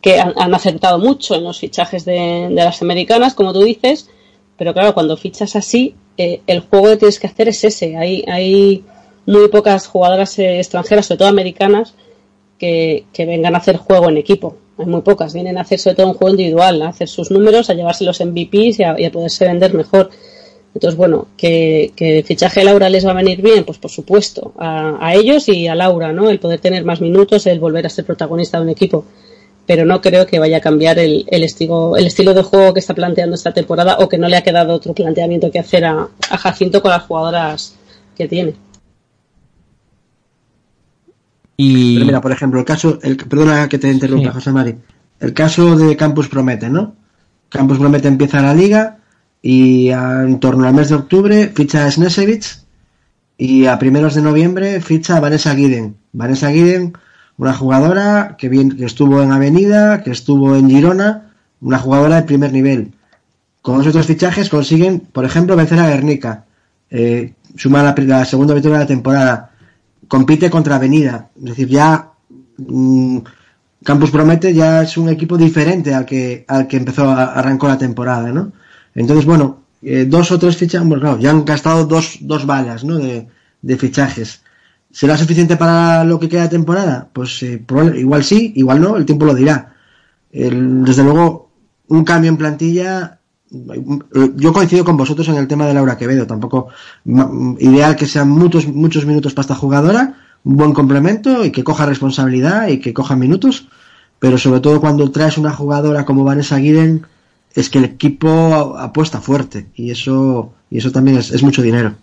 que han, han acertado mucho en los fichajes de, de las americanas, como tú dices, pero claro, cuando fichas así, eh, el juego que tienes que hacer es ese. Hay, hay muy pocas jugadoras eh, extranjeras, sobre todo americanas, que, vengan a hacer juego en equipo. Hay muy pocas, vienen a hacer sobre todo un juego individual, a hacer sus números, a llevarse los MVPs y a, poderse vender mejor. Entonces, bueno, que, el fichaje de Laura les va a venir bien, pues por supuesto, a, ellos y a Laura, ¿no? El poder tener más minutos, el volver a ser protagonista de un equipo pero no creo que vaya a cambiar el, el, estilo, el estilo de juego que está planteando esta temporada o que no le ha quedado otro planteamiento que hacer a Jacinto con las jugadoras que tiene. Y Pero mira, por ejemplo, el caso, el, perdona que te interrumpa, Sí. José Mari. El caso de Campus Promete, ¿no? Campus Promete empieza la liga y a- en torno al mes de octubre ficha a Snesevich y a primeros de noviembre ficha a Vanessa Guiden. Vanessa Guiden, una jugadora que, bien, que estuvo en Avenida, que estuvo en Girona, una jugadora de primer nivel. Con los otros fichajes consiguen, por ejemplo, vencer a Guernica, eh, la segunda victoria de la temporada, compite contra Avenida, es decir, ya mm, Campus Promete ya es un equipo diferente al que al que empezó arrancó la temporada, ¿no? Entonces, bueno, eh, dos o tres fichajes, bueno, ya han gastado dos, dos balas, ¿no? De, de fichajes. ¿Será suficiente para lo que queda temporada? Pues eh, igual sí, igual no, el tiempo lo dirá. El- desde luego, un cambio en plantilla yo coincido con vosotros en el tema de Laura Quevedo. Tampoco ideal que sean muchos, muchos minutos para esta jugadora, un buen complemento y que coja responsabilidad y que coja minutos. Pero sobre todo cuando traes una jugadora como Vanessa Guiden, es que el equipo apuesta fuerte y eso, y eso también es, es mucho dinero.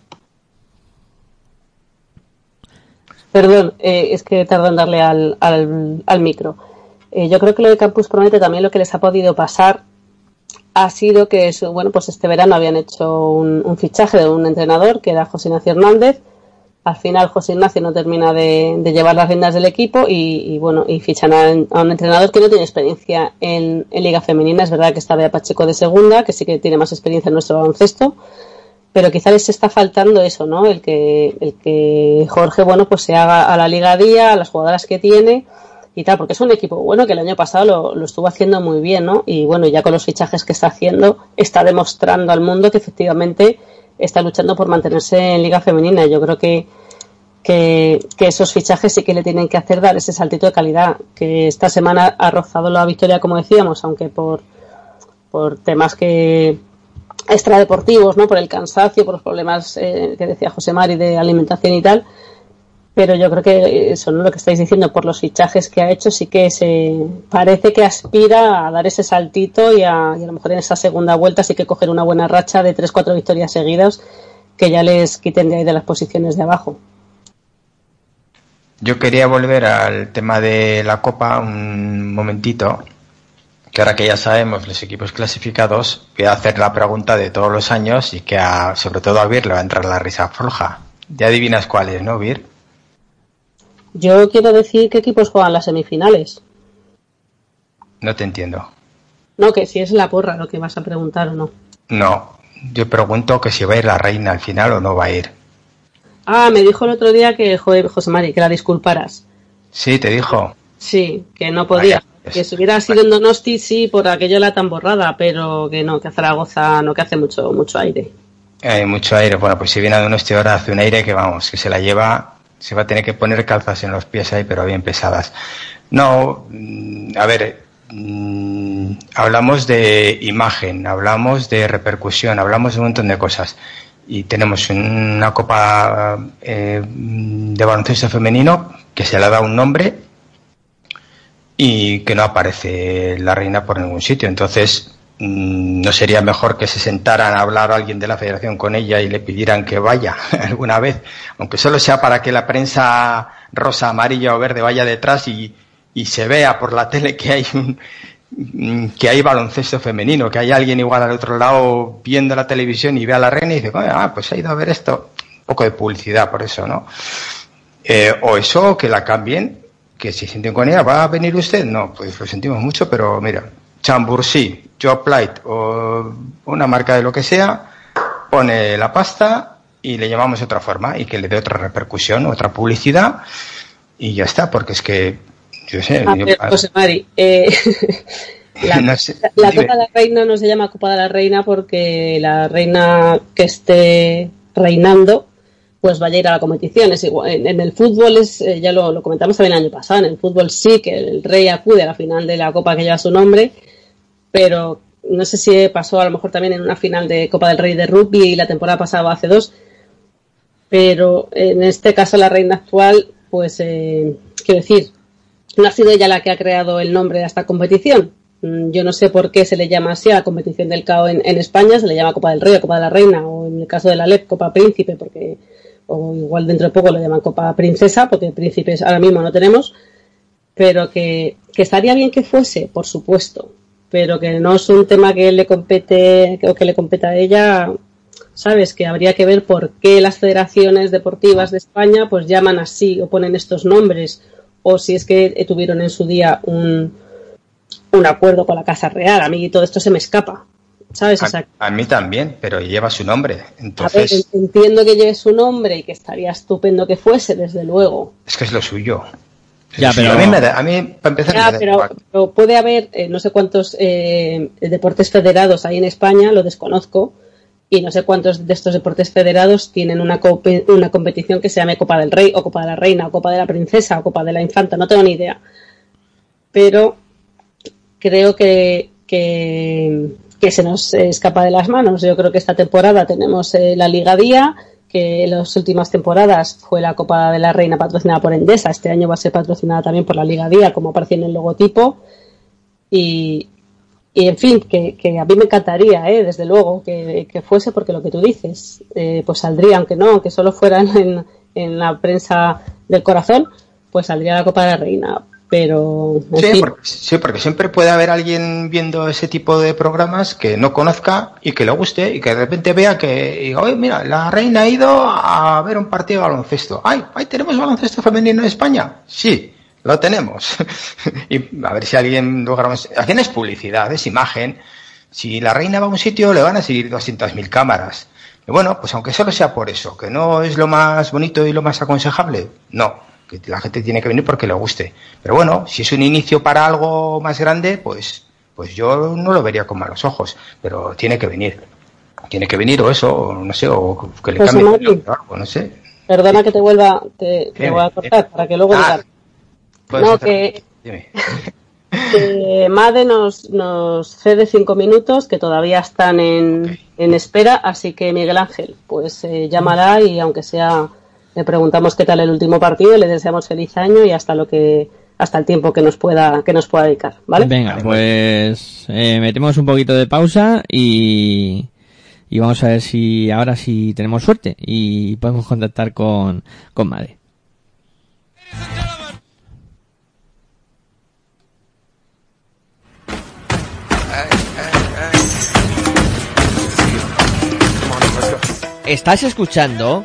Perdón, eh, es que tardo en darle al, al, al micro. Eh, yo creo que lo de Campus Promete también lo que les ha podido pasar ha sido que, bueno, pues este verano habían hecho un, un fichaje de un entrenador que era José Ignacio Hernández. Al final José Ignacio no termina de, de llevar las riendas del equipo y, bueno, y fichan a, un entrenador que no tiene experiencia en, Liga Femenina. Es verdad que está Bea Pacheco de segunda, que sí que tiene más experiencia en nuestro baloncesto pero quizá les está faltando eso, ¿no? El que, el que Jorge, bueno, pues se haga a la liga día, a las jugadoras que tiene y tal, porque es un equipo bueno que el año pasado lo, lo estuvo haciendo muy bien, ¿no? Y bueno, ya con los fichajes que está haciendo, está demostrando al mundo que efectivamente está luchando por mantenerse en liga femenina. Yo creo que, que, que esos fichajes sí que le tienen que hacer dar ese saltito de calidad, que esta semana ha rozado la victoria, como decíamos, aunque por, por temas que extradeportivos, ¿no? Por el cansancio, por los problemas eh, que decía José Mari de alimentación y tal. Pero yo creo que eso, ¿no? Lo que estáis diciendo, por los fichajes que ha hecho, sí que se parece que aspira a dar ese saltito y a, y a lo mejor en esa segunda vuelta sí que coger una buena racha de 3-4 victorias seguidas que ya les quiten de ahí de las posiciones de abajo. Yo quería volver al tema de la Copa un momentito, que ahora que ya sabemos los equipos clasificados, voy a hacer la pregunta de todos los años y que a- sobre todo a Vir le va a entrar la risa floja. Ya adivinas cuál es, ¿no, Vir? Yo quiero decir qué equipos juegan las semifinales. No te entiendo. No, que si es la porra lo que vas a preguntar o no. No, yo pregunto que si va a ir la reina al final o no va a ir. Ah, me dijo el otro día que, joder, José Mari, que la disculparas. Sí, te dijo. Sí, que no podía. Vaya, pues, que si hubiera sido en Donosti, sí, por aquello la tan borrada, pero que no, que a Zaragoza no, que hace mucho, mucho aire. Hay mucho aire. Bueno, pues si viene unos tío ahora hace un aire que vamos, que se la lleva, se va a tener que poner calzas en los pies ahí, pero bien pesadas. No, mm, a ver, mm, hablamos de imagen, hablamos de repercusión, hablamos de un montón de cosas. Y tenemos una copa eh, de baloncesto femenino que se le dado un nombre y que no aparece la reina por ningún sitio. Entonces, ¿no sería mejor que se sentaran a hablar alguien de la federación con ella y le pidieran que vaya alguna vez? Aunque solo sea para que la prensa rosa, amarilla o verde vaya detrás y, y se vea por la tele que hay un mm, que hay baloncesto femenino, que hay alguien igual al otro lado viendo la televisión y ve a la reina y dice, "Coño, ah, pues ha ido a ver esto. Un poco de publicidad por eso, ¿no? Eh, o eso, que la cambien, que si sienten con ella, ¿va a venir usted? No, pues lo sentimos mucho, pero mira, Chambursí, Job Light o una marca de lo que sea, pone la pasta y le llamamos de otra forma y que le dé otra repercusión, otra publicidad y ya está, porque es que, yo sé, A yo- José Mari, eh, la, No sé, la dime. Copa de la Reina no se llama Copa de la Reina porque la reina que esté reinando pues vaya a ir a la competición. Es igual, en, en el fútbol es, eh, ya lo, comentamos también el año pasado, en el fútbol sí que el rey acude a la final de la Copa que lleva su nombre, pero no sé si pasó a lo mejor también en una final de Copa del Rey de rugby y la temporada pasada hace dos, pero en este caso la reina actual, pues eh, quiero decir, no ha sido ella la que ha creado el nombre de esta competición. Mm, Yo no sé por qué se le llama así a la competición del CAO en, en España, se le llama Copa del Rey o Copa de la Reina, o en el caso de la LEP, Copa Príncipe, porque, o igual dentro de poco lo llaman Copa Princesa, porque príncipes ahora mismo no tenemos, pero que, que estaría bien que fuese, por supuesto, pero que no es un tema que le compete, o que le competa a ella, sabes, que habría que ver por qué las federaciones deportivas de España pues llaman así o ponen estos nombres, o si es que tuvieron en su día un, un acuerdo con la Casa Real. A mí todo esto se me escapa, ¿sabes? O sea, A, a mí también, pero lleva su nombre. a ver, Entonces, en- entiendo que lleve su nombre y que estaría estupendo que fuese, desde luego. es que es lo suyo. Es Ya, lo suyo. pero- A mí, me da- a mí, para empezar, Ya, me da pero, pero puede haber eh, no sé cuántos eh, deportes federados ahí en España, lo desconozco, y no sé cuántos de estos deportes federados tienen una, competición que se llame Copa del Rey, o Copa de la Reina, o Copa de la Princesa, o Copa de la Infanta, no tengo ni idea. Pero creo que, que, que se nos escapa de las manos. Yo creo que esta temporada tenemos eh, la Liga Día, que en las últimas temporadas fue la Copa de la Reina patrocinada por Endesa. Este año va a ser patrocinada también por la Liga Día, como aparece en el logotipo. Y, y en fin, que, que a mí me encantaría, ¿eh? desde luego, que, que fuese porque lo que tú dices, eh, pues saldría, aunque no, aunque solo fueran en, en la prensa del corazón, pues saldría la Copa de la Reina. Pero, Sí porque, sí, porque siempre puede haber alguien viendo ese tipo de programas que no conozca y que le guste y que de repente vea que, diga, oye, mira, la reina ha ido a ver un partido de baloncesto. ¡Ay, ay tenemos baloncesto femenino en España! Sí, lo tenemos. y a ver si alguien logramos. Hacen es publicidad, es imagen. Si la reina va a un sitio, le van a seguir 200.000 cámaras. Y bueno, pues aunque solo sea por eso, que no es lo más bonito y lo más aconsejable, no, que la gente tiene que venir porque le guste. Pero bueno, si es un inicio para algo más grande, pues, pues yo no lo vería con malos ojos, pero tiene que venir. Tiene que venir o eso, o no sé, o que le Pues, cambie o algo, no sé. perdona que te vuelva, te, te voy a cortar para que luego Ah, No, que, dime. que Made nos, nos cede cinco minutos que todavía están en, en espera, así que Miguel Ángel, pues eh, llámala y aunque sea le preguntamos qué tal el último partido, le deseamos feliz año y hasta lo que hasta el tiempo que nos pueda que nos pueda dedicar, ¿vale? Venga, pues eh, metemos un poquito de pausa y, y vamos a ver si ahora sí tenemos suerte y podemos contactar con, con Made. Estás escuchando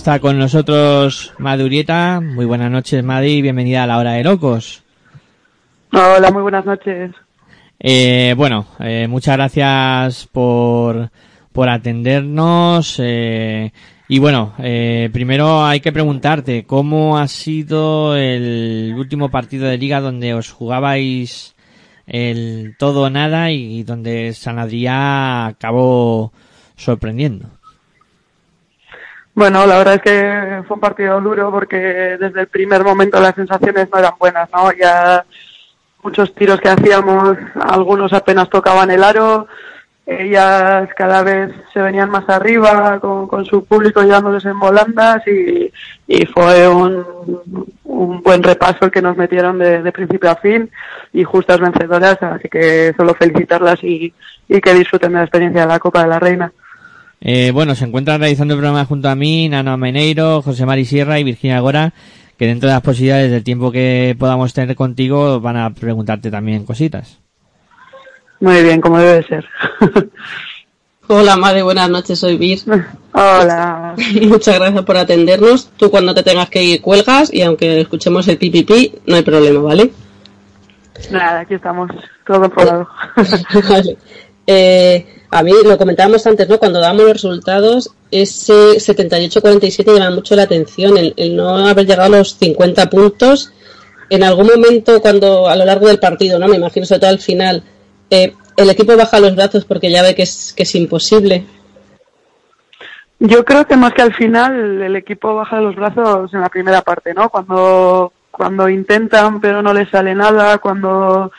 Está con nosotros Madurieta. Muy buenas noches, Madi. Bienvenida a la hora de locos. Hola, muy buenas noches. Eh, bueno, eh, muchas gracias por, por atendernos. eh, y bueno, eh, primero hay que preguntarte cómo ha sido el último partido de liga donde os jugabais el todo o nada y donde San Adrià acabó sorprendiendo. Bueno, la verdad es que fue un partido duro porque desde el primer momento las sensaciones no eran buenas, ¿no? Ya muchos tiros que hacíamos, algunos apenas tocaban el aro, ellas cada vez se venían más arriba con, su público llevándoles en volandas y, fue un, un buen repaso el que nos metieron de, principio a fin y justas vencedoras, así que solo felicitarlas y que disfruten de la experiencia de la Copa de la Reina. Eh, bueno, se encuentran realizando el programa junto a mí, Nano Meneiro, José Mari Sierra y Virginia Gora, que dentro de las posibilidades del tiempo que podamos tener contigo van a preguntarte también cositas. Muy bien, como debe ser. Hola, Madre, buenas noches, soy Vir. Hola. Muchas gracias por atendernos. Tú cuando te tengas que ir cuelgas y aunque escuchemos el pipipi, no hay problema, ¿vale? Nada, aquí estamos, todo controlado. Vale. Eh, a mí lo comentábamos antes, ¿no? Cuando damos los resultados, ese 78-47 llama mucho la atención, el, el no haber llegado a los 50 puntos. En algún momento, cuando a lo largo del partido, ¿no? Me imagino sobre todo al final, eh, el equipo baja los brazos porque ya ve que es, que es imposible. Yo creo que más que al final el equipo baja los brazos en la primera parte, ¿no? Cuando cuando intentan pero no les sale nada, cuando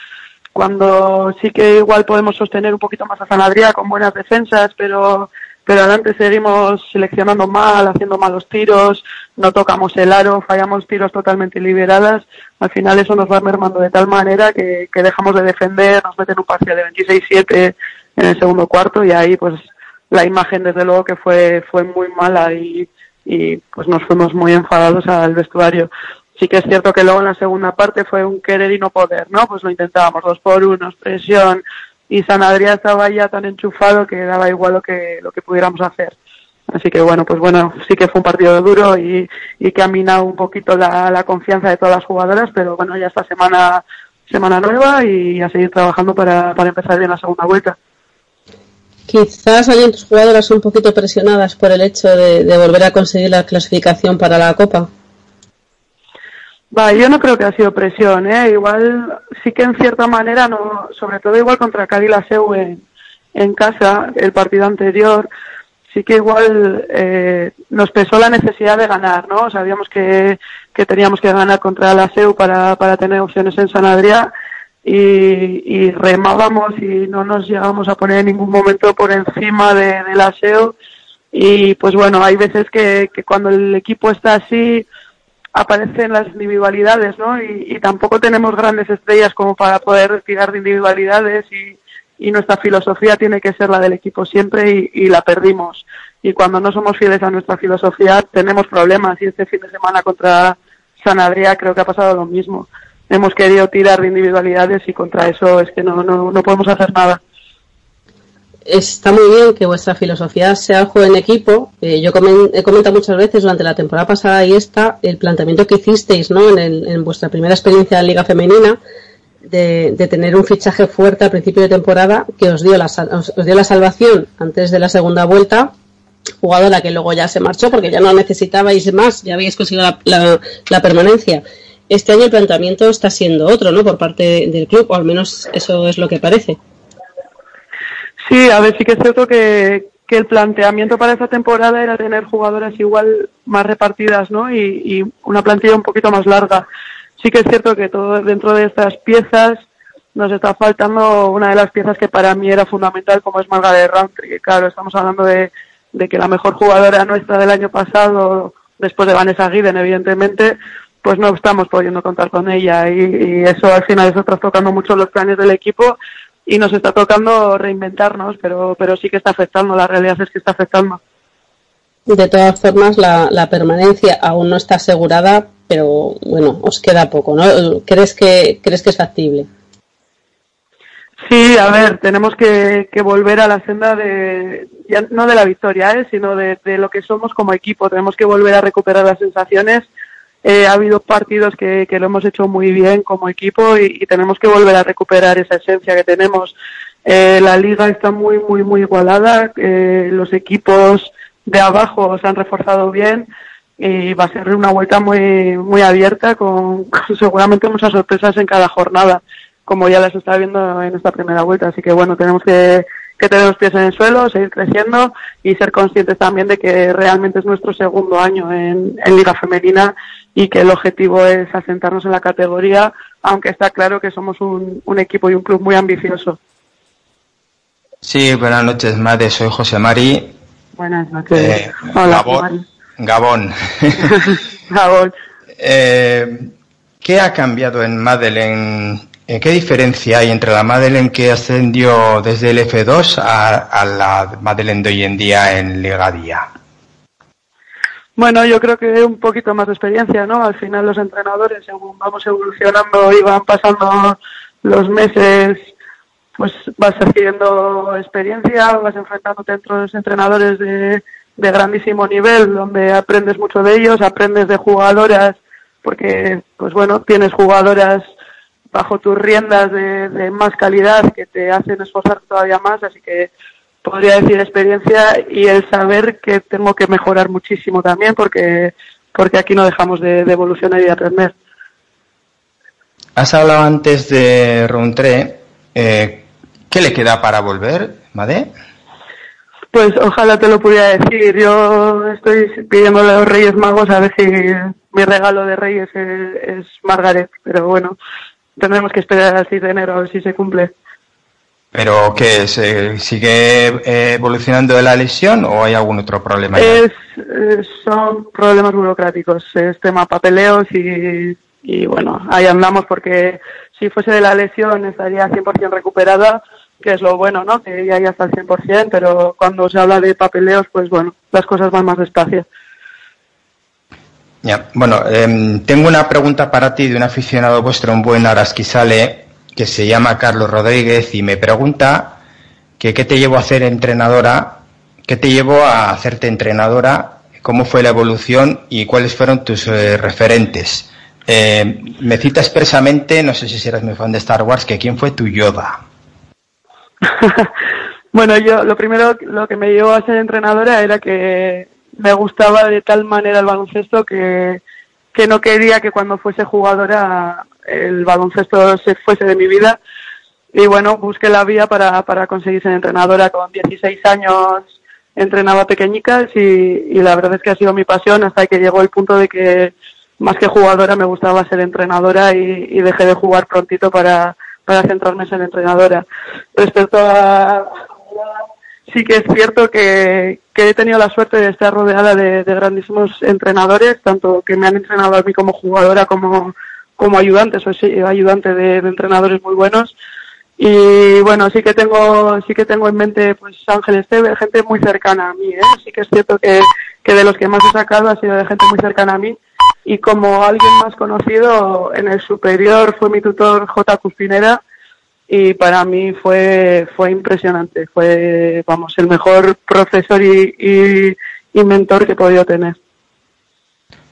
cuando sí que igual podemos sostener un poquito más a Sanadría con buenas defensas, pero pero adelante seguimos seleccionando mal, haciendo malos tiros, no tocamos el aro, fallamos tiros totalmente liberadas. Al final eso nos va mermando de tal manera que, que dejamos de defender, nos meten un parcial de 26-7 en el segundo cuarto y ahí pues la imagen desde luego que fue fue muy mala y, y pues nos fuimos muy enfadados al vestuario. Sí que es cierto que luego en la segunda parte fue un querer y no poder, ¿no? Pues lo intentábamos dos por uno, presión y San Adrián estaba ya tan enchufado que daba igual lo que lo que pudiéramos hacer. Así que bueno, pues bueno, sí que fue un partido duro y, y que ha minado un poquito la, confianza de todas las jugadoras, pero bueno, ya esta semana semana nueva y a seguir trabajando para, para empezar bien la segunda vuelta. Quizás hayan tus jugadoras un poquito presionadas por el hecho de volver a conseguir la clasificación para la Copa. Va, yo no creo que ha sido presión, ¿eh? Igual sí que en cierta manera, no, sobre todo igual contra Cádiz la en, en casa, el partido anterior, sí que igual eh, nos pesó la necesidad de ganar, ¿no? Sabíamos que, que teníamos que ganar contra la SEU para, para tener opciones en San Adrián y, y remábamos y no nos llegamos a poner en ningún momento por encima de, de la SEU y pues bueno, hay veces que, que cuando el equipo está así aparecen las individualidades, ¿no? Y, tampoco tenemos grandes estrellas como para poder tirar de individualidades y, nuestra filosofía tiene que ser la del equipo siempre y, y, la perdimos. Y cuando no somos fieles a nuestra filosofía tenemos problemas y este fin de semana contra San Adrià creo que ha pasado lo mismo. Hemos querido tirar de individualidades y contra eso es que no, no, no podemos hacer nada. Está muy bien que vuestra filosofía sea el juego en equipo. Eh, yo comen, he comentado muchas veces durante la temporada pasada y esta el planteamiento que hicisteis ¿no? en, el, en vuestra primera experiencia de Liga Femenina de, de, tener un fichaje fuerte al principio de temporada que os dio, la, os dio la salvación antes de la segunda vuelta, jugadora que luego ya se marchó porque ya no necesitabais más, ya habéis conseguido la, la, la permanencia. Este año el planteamiento está siendo otro, ¿no? Por parte del club, o al menos eso es lo que parece. Sí, a ver, sí que es cierto que, el planteamiento para esta temporada era tener jugadoras igual más repartidas, ¿no? Y, una plantilla un poquito más larga sí que es cierto que todo dentro de estas piezas nos está faltando una de las piezas que para mí era fundamental como es Margaret Roundtree. Claro, estamos hablando de, que la mejor jugadora nuestra del año pasado, después de Vanessa Guiden, evidentemente, pues no estamos pudiendo contar con ella y, eso al final está tocando mucho los planes del equipo y nos está tocando reinventarnos, pero, pero sí que está afectando, la realidad es que está afectando. De todas formas, la, la permanencia aún no está asegurada, pero bueno, os queda poco, ¿no? ¿Crees que, crees que es factible? Sí, a ver, tenemos que, que volver a la senda de, ya no de la victoria, ¿eh? sino de, de, lo que somos como equipo. Tenemos que volver a recuperar las sensaciones. Eh, ha habido partidos que, que, lo hemos hecho muy bien como equipo y, tenemos que volver a recuperar esa esencia que tenemos. Eh, la liga está muy, muy, muy igualada. Eh, los equipos de abajo se han reforzado bien y va a ser una vuelta muy muy abierta con, seguramente muchas sorpresas en cada jornada como ya las está viendo en esta primera vuelta así que bueno tenemos que, que tener los pies en el suelo, seguir creciendo y ser conscientes también de que realmente es nuestro segundo año en, en Liga Femenina y que el objetivo es asentarnos en la categoría, aunque está claro que somos un, un equipo y un club muy ambicioso. Sí, buenas noches, Made. Soy José Mari. Buenas noches. Eh, Hola, Gabón. Gabón. Gabón. Eh, ¿Qué ha cambiado en Madeleine? ¿Qué diferencia hay entre la Madeleine que ascendió desde el F2 a, la Madeleine de hoy en día en Liga Día? Bueno, yo creo que un poquito más de experiencia, ¿no? Al final los entrenadores, según vamos evolucionando y van pasando los meses, pues vas adquiriendo experiencia, vas enfrentándote a otros entrenadores de, de grandísimo nivel, donde aprendes mucho de ellos, aprendes de jugadoras, porque, pues bueno, tienes jugadoras bajo tus riendas de, de más calidad que te hacen esforzar todavía más, así que podría decir experiencia y el saber que tengo que mejorar muchísimo también porque porque aquí no dejamos de, de evolucionar y de aprender. Has hablado antes de Rountree. Eh, ¿Qué le queda para volver, Made? Pues ojalá te lo pudiera decir. Yo estoy pidiéndole a los Reyes Magos a ver si mi regalo de Reyes es, es Margaret, pero bueno, tendremos que esperar al 6 de enero a ver si se cumple. ¿Pero qué? ¿Se sigue eh, evolucionando de la lesión o hay algún otro problema? Es, eh, son problemas burocráticos, es tema papeleos y, y bueno, ahí andamos porque si fuese de la lesión estaría 100% recuperada, que es lo bueno, ¿no? Que ya ya está al 100%, pero cuando se habla de papeleos, pues bueno, las cosas van más despacio. Ya, bueno, em, tengo una pregunta para ti de un aficionado vuestro, un buen Arasquisale, que se llama Carlos Rodríguez y me pregunta que qué te llevó a hacer entrenadora, qué te llevó a hacerte entrenadora, cómo fue la evolución y cuáles fueron tus eh, referentes. Eh, me cita expresamente, no sé si serás muy fan de Star Wars, que quién fue tu Yoda. Bueno, yo lo primero, lo que me llevó a ser entrenadora era que me gustaba de tal manera el baloncesto que, que no quería que cuando fuese jugadora el baloncesto se fuese de mi vida. Y bueno, busqué la vía para, para conseguir ser entrenadora. Con 16 años entrenaba pequeñicas y, y la verdad es que ha sido mi pasión hasta que llegó el punto de que más que jugadora me gustaba ser entrenadora y, dejé de jugar prontito para, para centrarme en ser entrenadora. Respecto a sí que es cierto que, he tenido la suerte de estar rodeada de, grandísimos entrenadores, tanto que me han entrenado a mí como jugadora como, como ayudante, soy ayudante de, de entrenadores muy buenos. Y bueno, sí que tengo, sí que tengo en mente pues Ángel Esteve, gente muy cercana a mí, ¿eh? Sí que es cierto que, que de los que más he sacado ha sido de gente muy cercana a mí. Y como alguien más conocido, en el superior fue mi tutor J. Cuspinera, y para mí fue fue impresionante fue vamos el mejor profesor y, y, y mentor que he podido tener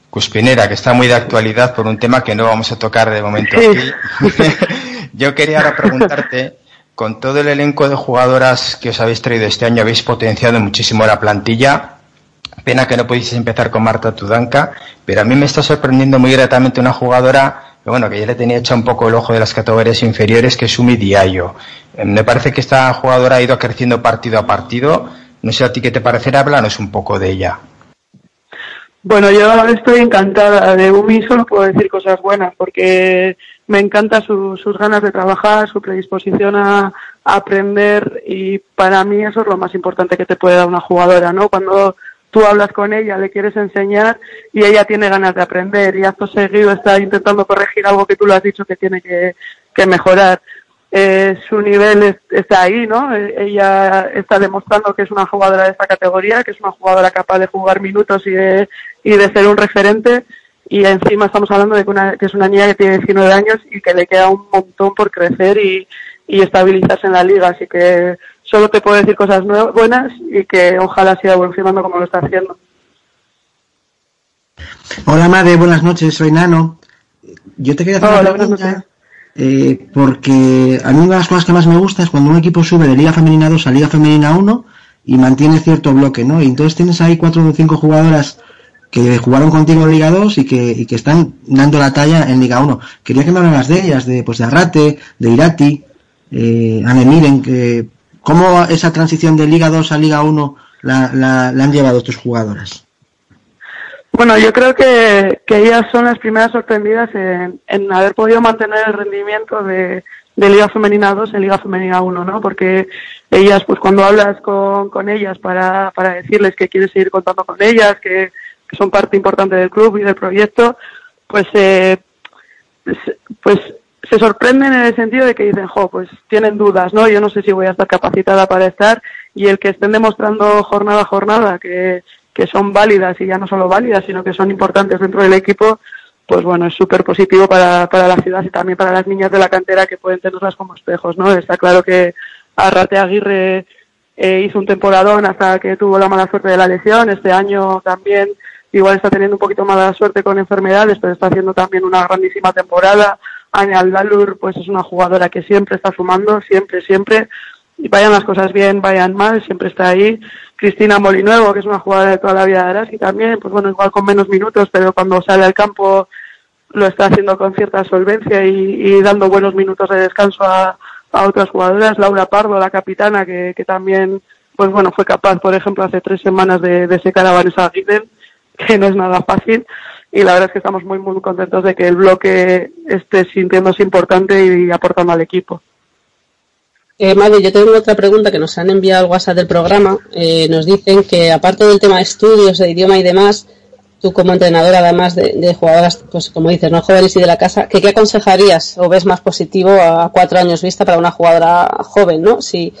Cuspinera, que está muy de actualidad por un tema que no vamos a tocar de momento aquí. Yo quería ahora preguntarte, con todo el elenco de jugadoras que os habéis traído este año, habéis potenciado muchísimo la plantilla. Pena que no pudieseis empezar con Marta Tudanca, pero a mí me está sorprendiendo muy gratamente una jugadora bueno, que ya le tenía hecho un poco el ojo de las categorías inferiores, que es Sumi Diallo. Eh, Me parece que esta jugadora ha ido creciendo partido a partido. No sé a ti qué te parecerá, háblanos un poco de ella. Bueno, yo estoy encantada de Umi, solo puedo decir cosas buenas, porque me encanta su- sus ganas de trabajar, su predisposición a, a aprender y para mí eso es lo más importante que te puede dar una jugadora, ¿no? Cuando tú hablas con ella, le quieres enseñar y ella tiene ganas de aprender y acto seguido está intentando corregir algo que tú le has dicho que tiene que, que mejorar. Eh, su nivel es- está ahí, ¿no? Eh, ella está demostrando que es una jugadora de esta categoría, que es una jugadora capaz de jugar minutos y de, y de ser un referente. Y encima estamos hablando de que, una, que es una niña que tiene 19 años y que le queda un montón por crecer y, y estabilizarse en la liga. Así que solo te puedo decir cosas nue- buenas y que ojalá siga evolucionando como lo está haciendo. Hola Made, buenas noches, soy Nano. Yo te quería hacer Hola, una pregunta, eh, porque a mí una de las cosas que más me gusta es cuando un equipo sube de Liga Femenina 2 a Liga Femenina 1 y mantiene cierto bloque, ¿no? Y entonces tienes ahí cuatro o cinco jugadoras que jugaron contigo en Liga 2 y que, y que están dando la talla en Liga 1. Quería que me hablaras de ellas, de pues de Arrate, de Irati, eh, Anne Miren, que ¿Cómo esa transición de Liga 2 a Liga 1 la, la- han llevado estos jugadoras? Bueno, yo creo que, ellas son las primeras sorprendidas en, haber podido mantener el rendimiento de, Liga Femenina 2 en Liga Femenina 1, ¿no? Porque ellas, pues cuando hablas con, ellas para, decirles que quieres seguir contando con ellas, que, son parte importante del club y del proyecto, pues, eh, se- pues se sorprenden en el sentido de que dicen, jo, pues tienen dudas, ¿no? Yo no sé si voy a estar capacitada para estar y el que estén demostrando jornada a jornada que, que son válidas y ya no solo válidas, sino que son importantes dentro del equipo, pues bueno, es súper positivo para, para la ciudad y también para las niñas de la cantera que pueden tenerlas como espejos, ¿no? Está claro que Arrate Aguirre eh, hizo un temporadón hasta que tuvo la mala suerte de la lesión. Este año también igual está teniendo un poquito mala suerte con enfermedades, pero está haciendo también una grandísima temporada. Anya Aldalur, pues es una jugadora que siempre está sumando, siempre, siempre. Y vayan las cosas bien, vayan mal, siempre está ahí. Cristina Molinuevo, que es una jugadora de toda la vida de Araski también, pues bueno, igual con menos minutos, pero cuando sale al campo lo está haciendo con cierta solvencia y, y dando buenos minutos de descanso a, a otras jugadoras. Laura Pardo, la capitana, que, que también, pues bueno, fue capaz, por ejemplo, hace tres semanas de, de secar a Vanessa Guiden, que no es nada fácil. Y la verdad es que estamos muy, muy contentos de que el bloque esté sintiéndose importante y aportando al equipo. Eh, Madre, yo tengo otra pregunta que nos han enviado al WhatsApp del programa. Eh, nos dicen que aparte del tema de estudios, de idioma y demás, tú como entrenadora además de, jugadoras, pues como dices, no jóvenes y de la casa, ¿qué, aconsejarías o ves más positivo a cuatro años vista para una jugadora joven, ¿no? Si,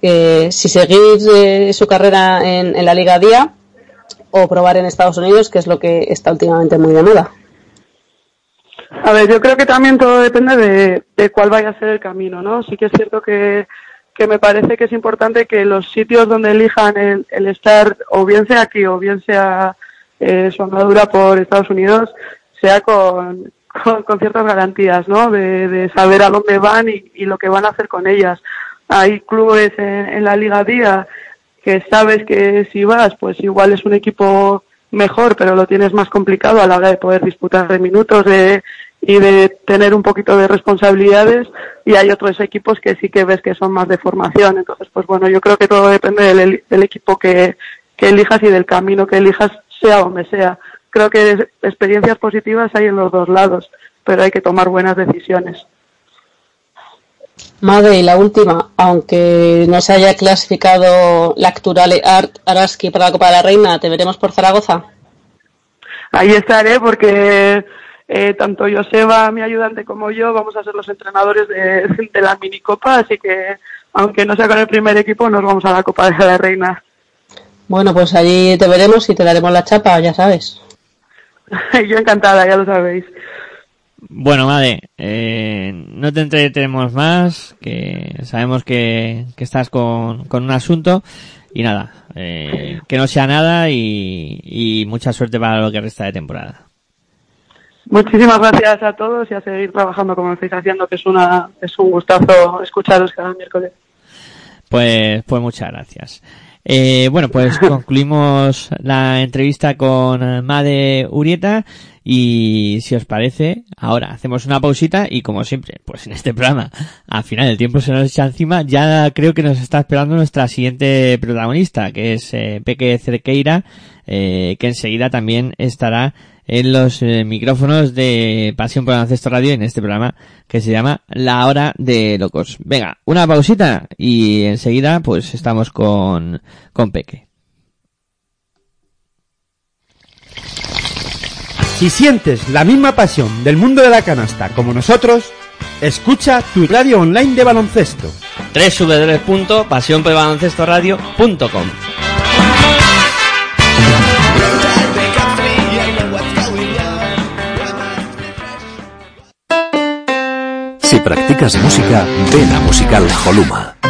eh, si seguir eh, su carrera en la Liga Día o probar en Estados Unidos, que es lo que está últimamente muy de moda. A ver, yo creo que también todo depende de, de cuál vaya a ser el camino, ¿no? Sí que es cierto que, que me parece que es importante que los sitios donde elijan el, el estar, o bien sea aquí o bien sea eh, su andadura por Estados Unidos, sea con, con, ciertas garantías, ¿no? De, de saber a dónde van y, y lo que van a hacer con ellas. Hay clubes en, en la Liga Día que sabes que si vas, pues igual es un equipo mejor, pero lo tienes más complicado a la hora de poder disputar de minutos de, y de tener un poquito de responsabilidades. Y hay otros equipos que sí que ves que son más de formación. Entonces, pues bueno, yo creo que todo depende del, equipo que, elijas y del camino que elijas, sea donde sea. Creo que experiencias positivas hay en los dos lados, pero hay que tomar buenas decisiones. Madre, y la última, aunque no se haya clasificado la actual Art Araski para la Copa de la Reina, ¿te veremos por Zaragoza? Ahí estaré porque eh, tanto Joseba, mi ayudante, como yo vamos a ser los entrenadores de, de la minicopa, así que aunque no sea con el primer equipo, nos vamos a la Copa de la Reina. Bueno, pues allí te veremos y te daremos la chapa, ya sabes. yo encantada, ya lo sabéis. Bueno, Made, eh, no te entretenemos más, que sabemos que, que estás con, con un asunto y nada, eh, que no sea nada y, y mucha suerte para lo que resta de temporada. Muchísimas gracias a todos y a seguir trabajando como estáis haciendo, que es una es un gustazo escucharos cada miércoles. Pues, pues muchas gracias. Eh, bueno, pues concluimos la entrevista con Made Urieta y si os parece, ahora hacemos una pausita y como siempre, pues en este programa, al final el tiempo se nos echa encima, ya creo que nos está esperando nuestra siguiente protagonista, que es eh, Peque Cerqueira, eh, que enseguida también estará en los eh, micrófonos de Pasión por el Ancesto Radio en este programa que se llama La Hora de Locos. Venga, una pausita y enseguida pues estamos con, con Peque. Si sientes la misma pasión del mundo de la canasta como nosotros, escucha tu radio online de baloncesto. www.pasionporelbaloncestoradio.com Practicas música, ven a Musical Holuma.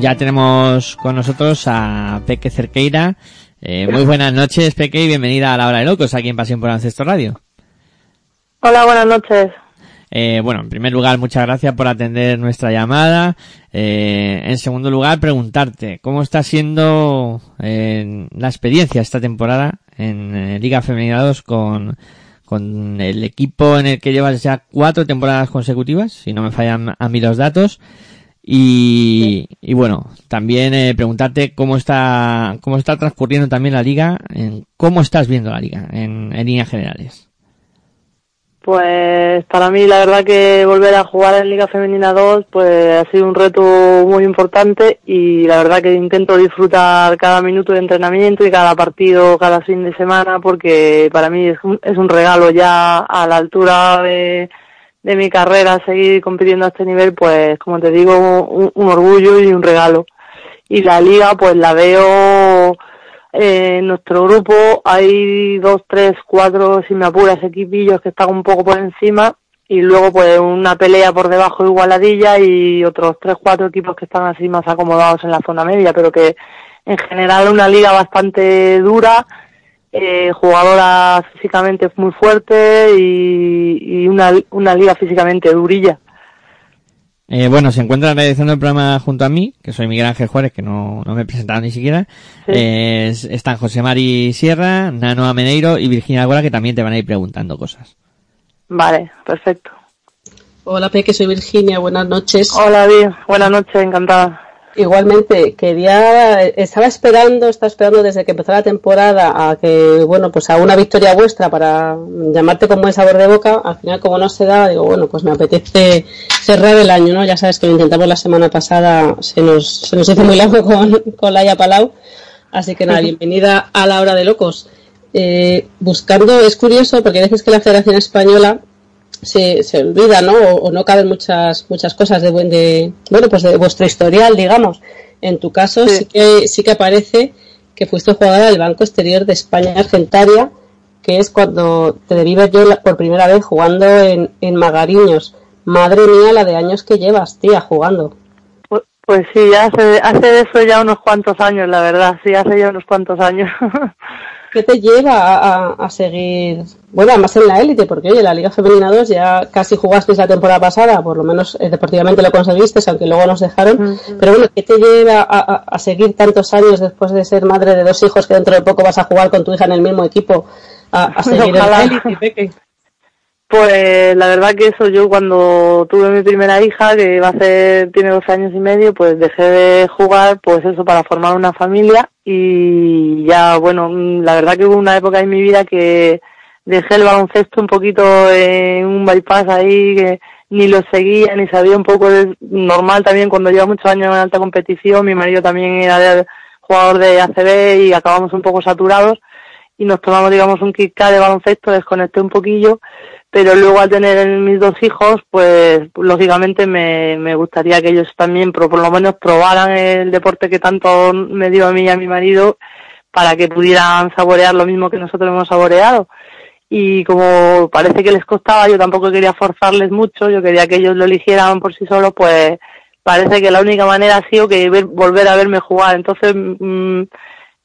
ya tenemos con nosotros a Peque Cerqueira. Eh, muy buenas noches, Peque, y bienvenida a la hora de locos aquí en Pasión por Ancestro Radio. Hola, buenas noches. Eh, bueno, en primer lugar, muchas gracias por atender nuestra llamada. Eh, en segundo lugar, preguntarte cómo está siendo eh, la experiencia esta temporada en eh, Liga Femenina 2 con, con el equipo en el que llevas ya cuatro temporadas consecutivas, si no me fallan a mí los datos. Y, y bueno, también eh, preguntarte cómo está, cómo está transcurriendo también la liga, en cómo estás viendo la liga en, en líneas generales. Pues para mí la verdad que volver a jugar en Liga Femenina 2 pues ha sido un reto muy importante y la verdad que intento disfrutar cada minuto de entrenamiento y cada partido cada fin de semana porque para mí es un, es un regalo ya a la altura de, de mi carrera seguir compitiendo a este nivel pues como te digo un, orgullo y un regalo. Y la liga pues la veo eh, en nuestro grupo. Hay dos, tres, cuatro, si me apuras, equipillos que están un poco por encima. Y luego pues una pelea por debajo igualadilla y otros tres, cuatro equipos que están así más acomodados en la zona media, pero que en general una liga bastante dura, eh, jugadoras físicamente muy fuertes y, y una, una liga físicamente durilla. Eh, bueno, se encuentra realizando el programa junto a mí, que soy Miguel Ángel Juárez, que no, no me he presentado ni siquiera. Sí. Eh, están José Mari Sierra, Nano Ameneiro y Virginia Gora, que también te van a ir preguntando cosas. Vale, perfecto. Hola Peque, soy Virginia, buenas noches. Hola, Di, buenas noches, encantada. Igualmente, quería, estaba esperando, estaba esperando desde que empezó la temporada a que, bueno, pues a una victoria vuestra para llamarte con buen sabor de boca. Al final, como no se daba, digo, bueno, pues me apetece cerrar el año, ¿no? Ya sabes que lo intentamos la semana pasada, se nos, se nos hizo muy largo con, con Laia Palau. Así que nada, bienvenida a la hora de locos. Eh, buscando, es curioso porque a veces que la Federación Española se, se olvida, ¿no? O, o no caben muchas muchas cosas de, buen- de bueno pues de vuestro historial, digamos. En tu caso Sí. sí, que sí que aparece que fuiste jugadora del Banco Exterior de España Argentaria, que es cuando te derivas yo por primera vez jugando en, en Magariños. Madre mía, la de años que llevas, tía, jugando. Pues, pues sí, hace, hace eso ya unos cuantos años, la verdad, sí, hace ya unos cuantos años. ¿Qué te lleva a, a- a seguir, bueno, además en la élite? Porque oye, la Liga Femenina 2 ya casi jugasteis la temporada pasada, por lo menos eh, deportivamente lo conseguiste, aunque luego nos dejaron. Pero bueno, ¿qué te lleva a, seguir tantos años después de ser madre de dos hijos que dentro de poco vas a jugar con tu hija en el mismo equipo a, seguir en Ojalá. la élite? Pues la verdad que eso yo cuando tuve mi primera hija, que va a ser, tiene 12 años y medio, pues dejé de jugar, pues eso, para formar una familia. Y ya, bueno, mm, la verdad que hubo una época en mi vida que dejé el baloncesto un poquito en un bypass ahí, que ni lo seguía, ni sabía un poco de, normal también cuando lleva muchos años en alta competición, mi marido también era de- jugador de ACB y acabamos un poco saturados y nos tomamos, digamos, un kick de baloncesto, desconecté un poquillo, pero luego al tener mis dos hijos, pues lógicamente me, me gustaría que ellos también, pro- por lo menos, probaran el deporte que tanto me dio a mí y a mi marido para que pudieran saborear lo mismo que nosotros hemos saboreado. Y como parece que les costaba, yo tampoco quería forzarles mucho, yo quería que ellos lo eligieran por sí solos, pues parece que la única manera ha sido que ver- volver a verme jugar. Entonces, mm,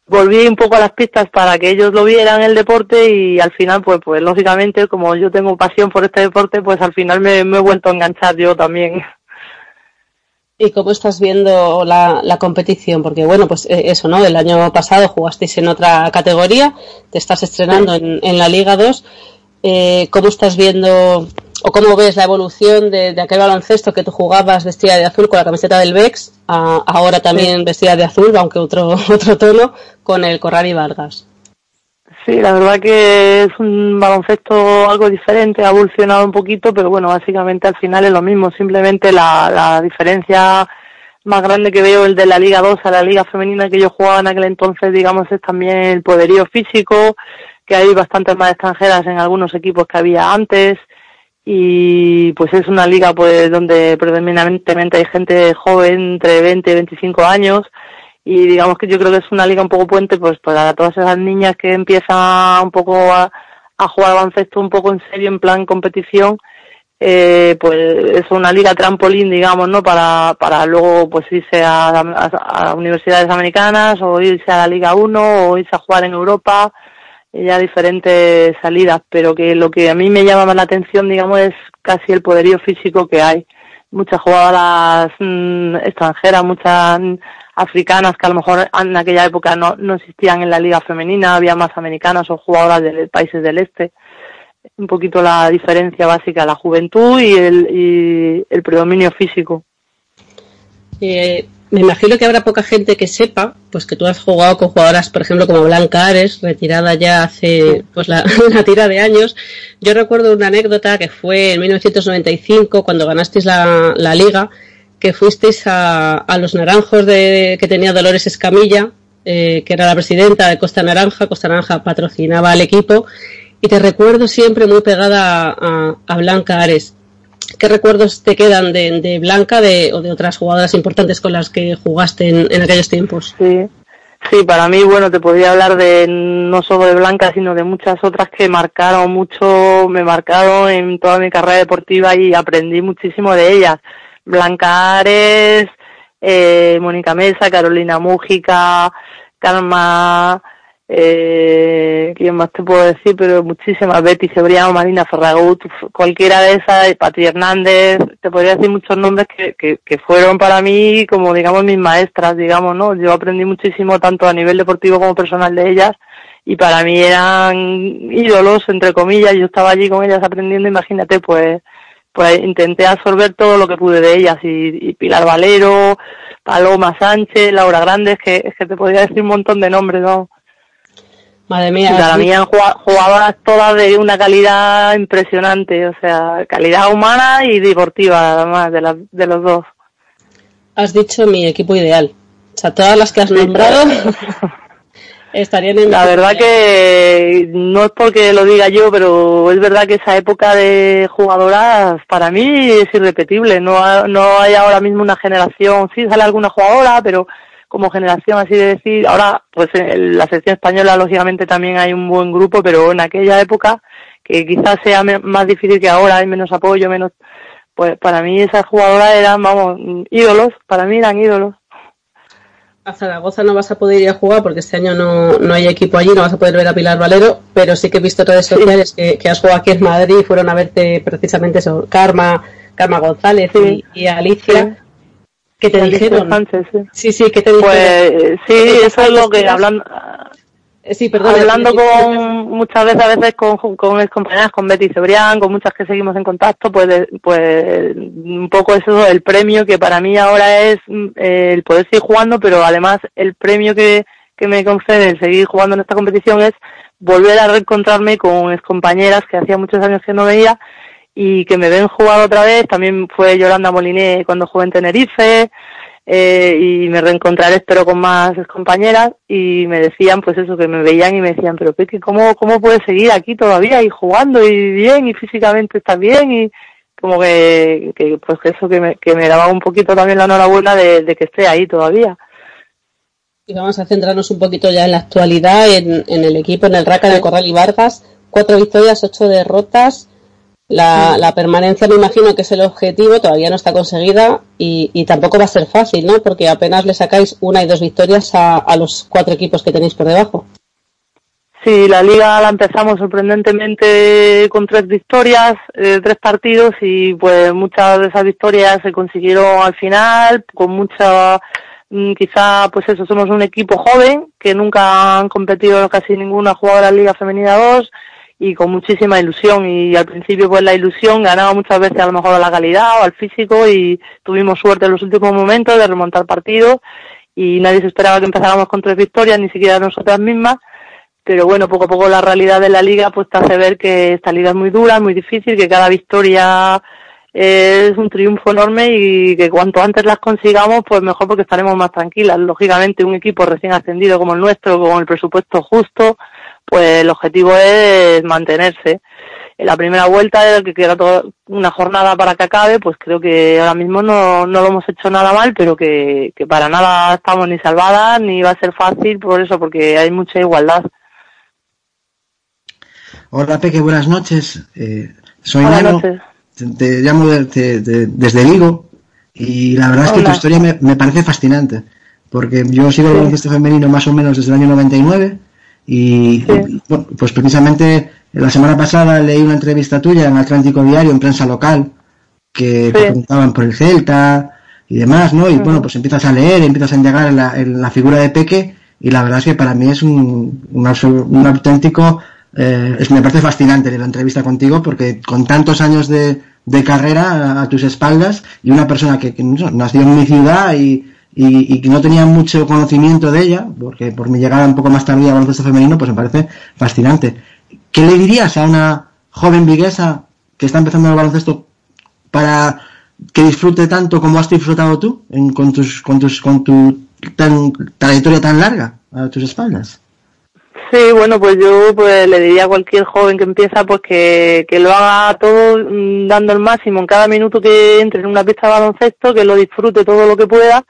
volví un poco a las pistas para que ellos lo vieran el deporte y al final pues pues lógicamente como yo tengo pasión por este deporte pues al final me, me he vuelto a enganchar yo también ¿Y cómo estás viendo la, la competición? Porque bueno, pues eh, eso, ¿no? El año pasado jugasteis en otra categoría, te estás estrenando en, en la Liga 2. Eh, ¿Cómo estás viendo o cómo ves la evolución de, de aquel baloncesto que tú jugabas vestida de azul con la camiseta del Bex, a ahora también vestida de azul, aunque otro, otro tono, con el Corradi Vargas? Sí, la verdad que es un baloncesto algo diferente, ha evolucionado un poquito, pero bueno, básicamente al final es lo mismo, simplemente la, la diferencia más grande que veo el de la Liga 2 a la Liga Femenina que yo jugaba en aquel entonces, digamos, es también el poderío físico, que hay bastantes más extranjeras en algunos equipos que había antes y pues es una liga pues donde predominantemente hay gente joven entre 20 y 25 años y digamos que yo creo que es una liga un poco puente pues para todas esas niñas que empiezan un poco a, a jugar baloncesto un poco en serio en plan competición eh, pues es una liga trampolín digamos no para para luego pues irse a, a- a universidades americanas o irse a la liga 1 o irse a jugar en Europa ya diferentes salidas, pero que lo que a mí me llama más la atención, digamos, es casi el poderío físico que hay. Muchas jugadoras mm, extranjeras, muchas mm, africanas que a lo mejor en aquella época no, no existían en la liga femenina, había más americanas o jugadoras de países del este. Un poquito la diferencia básica, la juventud y el, y el predominio físico. Eh, me imagino que habrá poca gente que sepa, pues que tú has jugado con jugadoras, por ejemplo, como Blanca Ares, retirada ya hace pues la, una tira de años. Yo recuerdo una anécdota que fue en 1995 cuando ganasteis la, la liga, que fuisteis a, los naranjos de, que tenía Dolores Escamilla, eh, que era la presidenta de Costa Naranja. Costa Naranja patrocinaba al equipo y te recuerdo siempre muy pegada a Blanca Ares. ¿Qué recuerdos te quedan de, de Blanca de, o de otras jugadoras importantes con las que jugaste en, en aquellos tiempos? Sí, sí, para mí, bueno, te podría hablar de no solo de Blanca, sino de muchas otras que marcaron mucho, me marcaron en toda mi carrera deportiva y aprendí muchísimo de ellas. Blanca Ares, eh, Mónica Mesa, Carolina Mújica, Karma, eh, ¿quién más te puedo decir? Pero muchísimas, Betty Cebriano, Marina Ferragut, cualquiera de esas, Pati Hernández, te podría decir muchos nombres que, que, que fueron para mí como, digamos, mis maestras, digamos, ¿no? Yo aprendí muchísimo tanto a nivel deportivo como personal de ellas y para mí eran ídolos, entre comillas, yo estaba allí con ellas aprendiendo, imagínate, pues, pues intenté absorber todo lo que pude de ellas y, y Pilar Valero, Paloma Sánchez, Laura Grandes, que es que te podría decir un montón de nombres, ¿no? Madre mía, para mí jugadoras todas de una calidad impresionante, o sea, calidad humana y deportiva, además, de, las de los dos. has dicho mi equipo ideal. O sea, todas las que has nombrado estarían en La verdad que no es porque lo diga yo, pero es verdad que esa época de jugadoras para mí es irrepetible. No, no hay ahora mismo una generación, sí sale alguna jugadora, pero como generación así de decir, ahora pues en la selección española lógicamente también hay un buen grupo, pero en aquella época que quizás sea más difícil que ahora, hay menos apoyo, menos pues para mí esas jugadoras eran, vamos, ídolos, para mí eran ídolos. A Zaragoza no vas a poder ir a jugar porque este año no, no hay equipo allí, no vas a poder ver a Pilar Valero, pero sí que he visto redes sociales que, que has jugado aquí en Madrid y fueron a verte precisamente eso, Karma, Karma González Sí. y, y Alicia, que te dijeron. Sánchez, sí. Sí, sí, que te dijeron. Pues sí, eso es lo que esperas- hablando, Eh, sí, perdón, hablando sí, con muchas veces a veces con, con ex compañeras, con Betty Cebrián, con muchas que seguimos en contacto, pues pues un poco eso el premio que para mí ahora es mm, eh, el poder seguir jugando, pero además el premio que, que me concede el seguir jugando en esta competición es volver a reencontrarme con ex compañeras que hacía muchos años que no veía y que me ven jugar otra vez. También fue Yolanda Moliné cuando jugué en Tenerife eh, y me reencontraré espero con más compañeras y me decían pues eso que me veían y me decían pero Peque cómo cómo puedes seguir aquí todavía y jugando y bien y físicamente estás bien y como que, que pues que eso que me, que me daba un poquito también la enhorabuena de, de que esté ahí todavía Y vamos a centrarnos un poquito ya en la actualidad, en, en el equipo, en el Raca, el Corral y Vargas. Cuatro victorias, ocho derrotas. La, la permanencia me imagino que es el objetivo, todavía no está conseguida y, y tampoco va a ser fácil, ¿no? Porque apenas le sacáis una y dos victorias a, a los cuatro equipos que tenéis por debajo. Sí, la liga la empezamos sorprendentemente con tres victorias, eh, tres partidos y pues muchas de esas victorias se consiguieron al final con mucha, mm, quizá pues eso, somos un equipo joven que nunca han competido casi ninguna jugadora en Liga Femenina 2 y con muchísima ilusión y al principio pues la ilusión ganaba muchas veces a lo mejor a la calidad o al físico y tuvimos suerte en los últimos momentos de remontar partidos y nadie se esperaba que empezáramos con tres victorias, ni siquiera nosotras mismas pero bueno, poco a poco la realidad de la liga pues te hace ver que esta liga es muy dura, muy difícil, que cada victoria es un triunfo enorme y que cuanto antes las consigamos, pues mejor porque estaremos más tranquilas. Lógicamente, un equipo recién ascendido como el nuestro, con el presupuesto justo, pues el objetivo es mantenerse. En la primera vuelta, que queda toda una jornada para que acabe, pues creo que ahora mismo no, no lo hemos hecho nada mal, pero que, que para nada estamos ni salvadas, ni va a ser fácil por eso, porque hay mucha igualdad. Hola Peque, buenas noches. Eh, soy Buenas Nano, noches. te, te llamo de- de- de- desde Vigo y la verdad es que tu historia me, me parece fascinante porque yo sigo el Sí. baloncesto femenino más o menos desde el año 99 y, bueno, pues precisamente la semana pasada leí una entrevista tuya en Atlántico Diario en prensa local que te preguntaban por el Celta y demás, ¿no? Y bueno, pues empiezas a leer, empiezas a indagar en la, en la figura de Peque y la verdad es que para mí es un, un, auténtico, eh, es, me parece fascinante la entrevista contigo porque con tantos años de, de carrera a, a tus espaldas y una persona que, que no, nació en mi ciudad y, y, que no tenía mucho conocimiento de ella, porque por mi llegada un poco más tardía al baloncesto femenino, pues me parece fascinante. ¿Qué le dirías a una joven viguesa que está empezando el baloncesto para que disfrute tanto como has disfrutado tú en- con tus con tus con tu tan, trayectoria tan larga a tus espaldas? Sí, bueno, pues yo pues le diría a cualquier joven que empieza pues que, que lo haga todo mm, dando el máximo en cada minuto que entre en una pista de baloncesto, que lo disfrute todo lo que pueda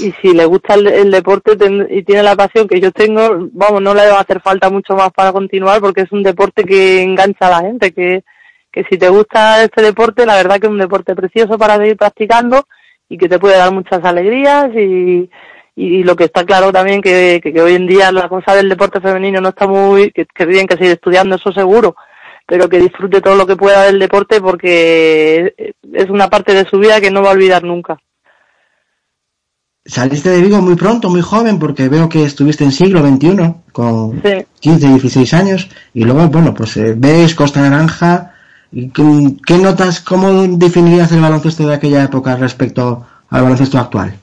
y si le gusta el, el deporte y tiene la pasión que yo tengo, vamos, no le va a hacer falta mucho más para continuar porque es un deporte que engancha a la gente, que, que si te gusta este deporte, la verdad que es un deporte precioso para seguir practicando y que te puede dar muchas alegrías y, y lo que está claro también que, que, hoy en día la cosa del deporte femenino no está muy, que, que tienen que seguir estudiando, eso seguro, pero que disfrute todo lo que pueda del deporte porque es una parte de su vida que no va a olvidar nunca. Saliste de Vigo muy pronto, muy joven, porque veo que estuviste en siglo XXI, con Sí. 15, 16 años, y luego, bueno, pues eh, ves Costa Naranja. y ¿Qué, qué notas, cómo definirías el baloncesto de aquella época respecto al baloncesto actual?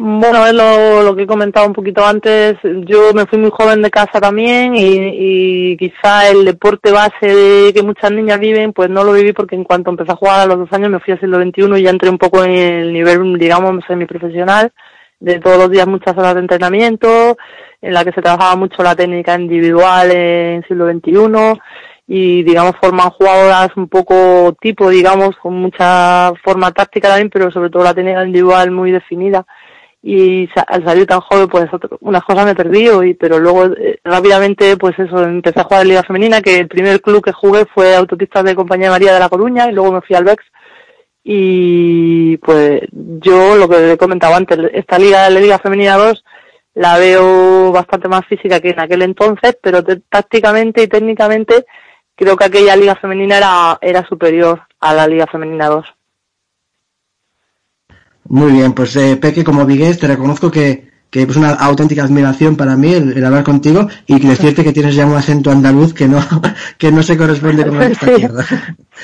Bueno, es lo, que he comentado un poquito antes. Yo me fui muy joven de casa también y, y quizá el deporte base de que muchas niñas viven, pues no lo viví porque en cuanto empecé a jugar a los dos años me fui a siglo XXI y ya entré un poco en el nivel, digamos, semiprofesional, de todos los días muchas horas de entrenamiento, en la que se trabajaba mucho la técnica individual en siglo XXI y digamos forman jugadoras un poco tipo, digamos, con mucha forma táctica también, pero sobre todo la técnica individual muy definida y al salir tan joven pues unas cosas me perdí y pero luego eh, rápidamente pues eso empecé a jugar en liga femenina que el primer club que jugué fue Autopistas de Compañía María de la Coruña y luego me fui al Bex. Y pues yo lo que he comentado antes esta liga la liga femenina 2 la veo bastante más física que en aquel entonces pero te- tácticamente y técnicamente creo que aquella liga femenina era era superior a la liga femenina 2 Muy bien, pues eh, Peque, como vigués, te reconozco que, que es una auténtica admiración para mí el, el hablar contigo y que decirte que tienes ya un acento andaluz que no, que no se corresponde con la Sí.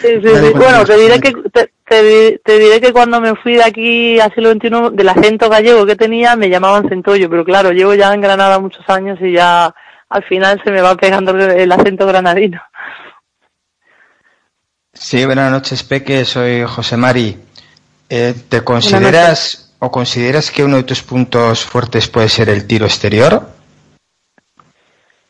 Sí, sí, Bueno, te diré que te, te di- te diré que cuando me fui de aquí a siglo XXI, del acento gallego que tenía, me llamaban centollo, pero claro, llevo ya en Granada muchos años y ya al final se me va pegando el- el acento granadino. Sí, buenas noches, Peque. Soy José Mari. Eh, ¿Te consideras o consideras que uno de tus puntos fuertes puede ser el tiro exterior?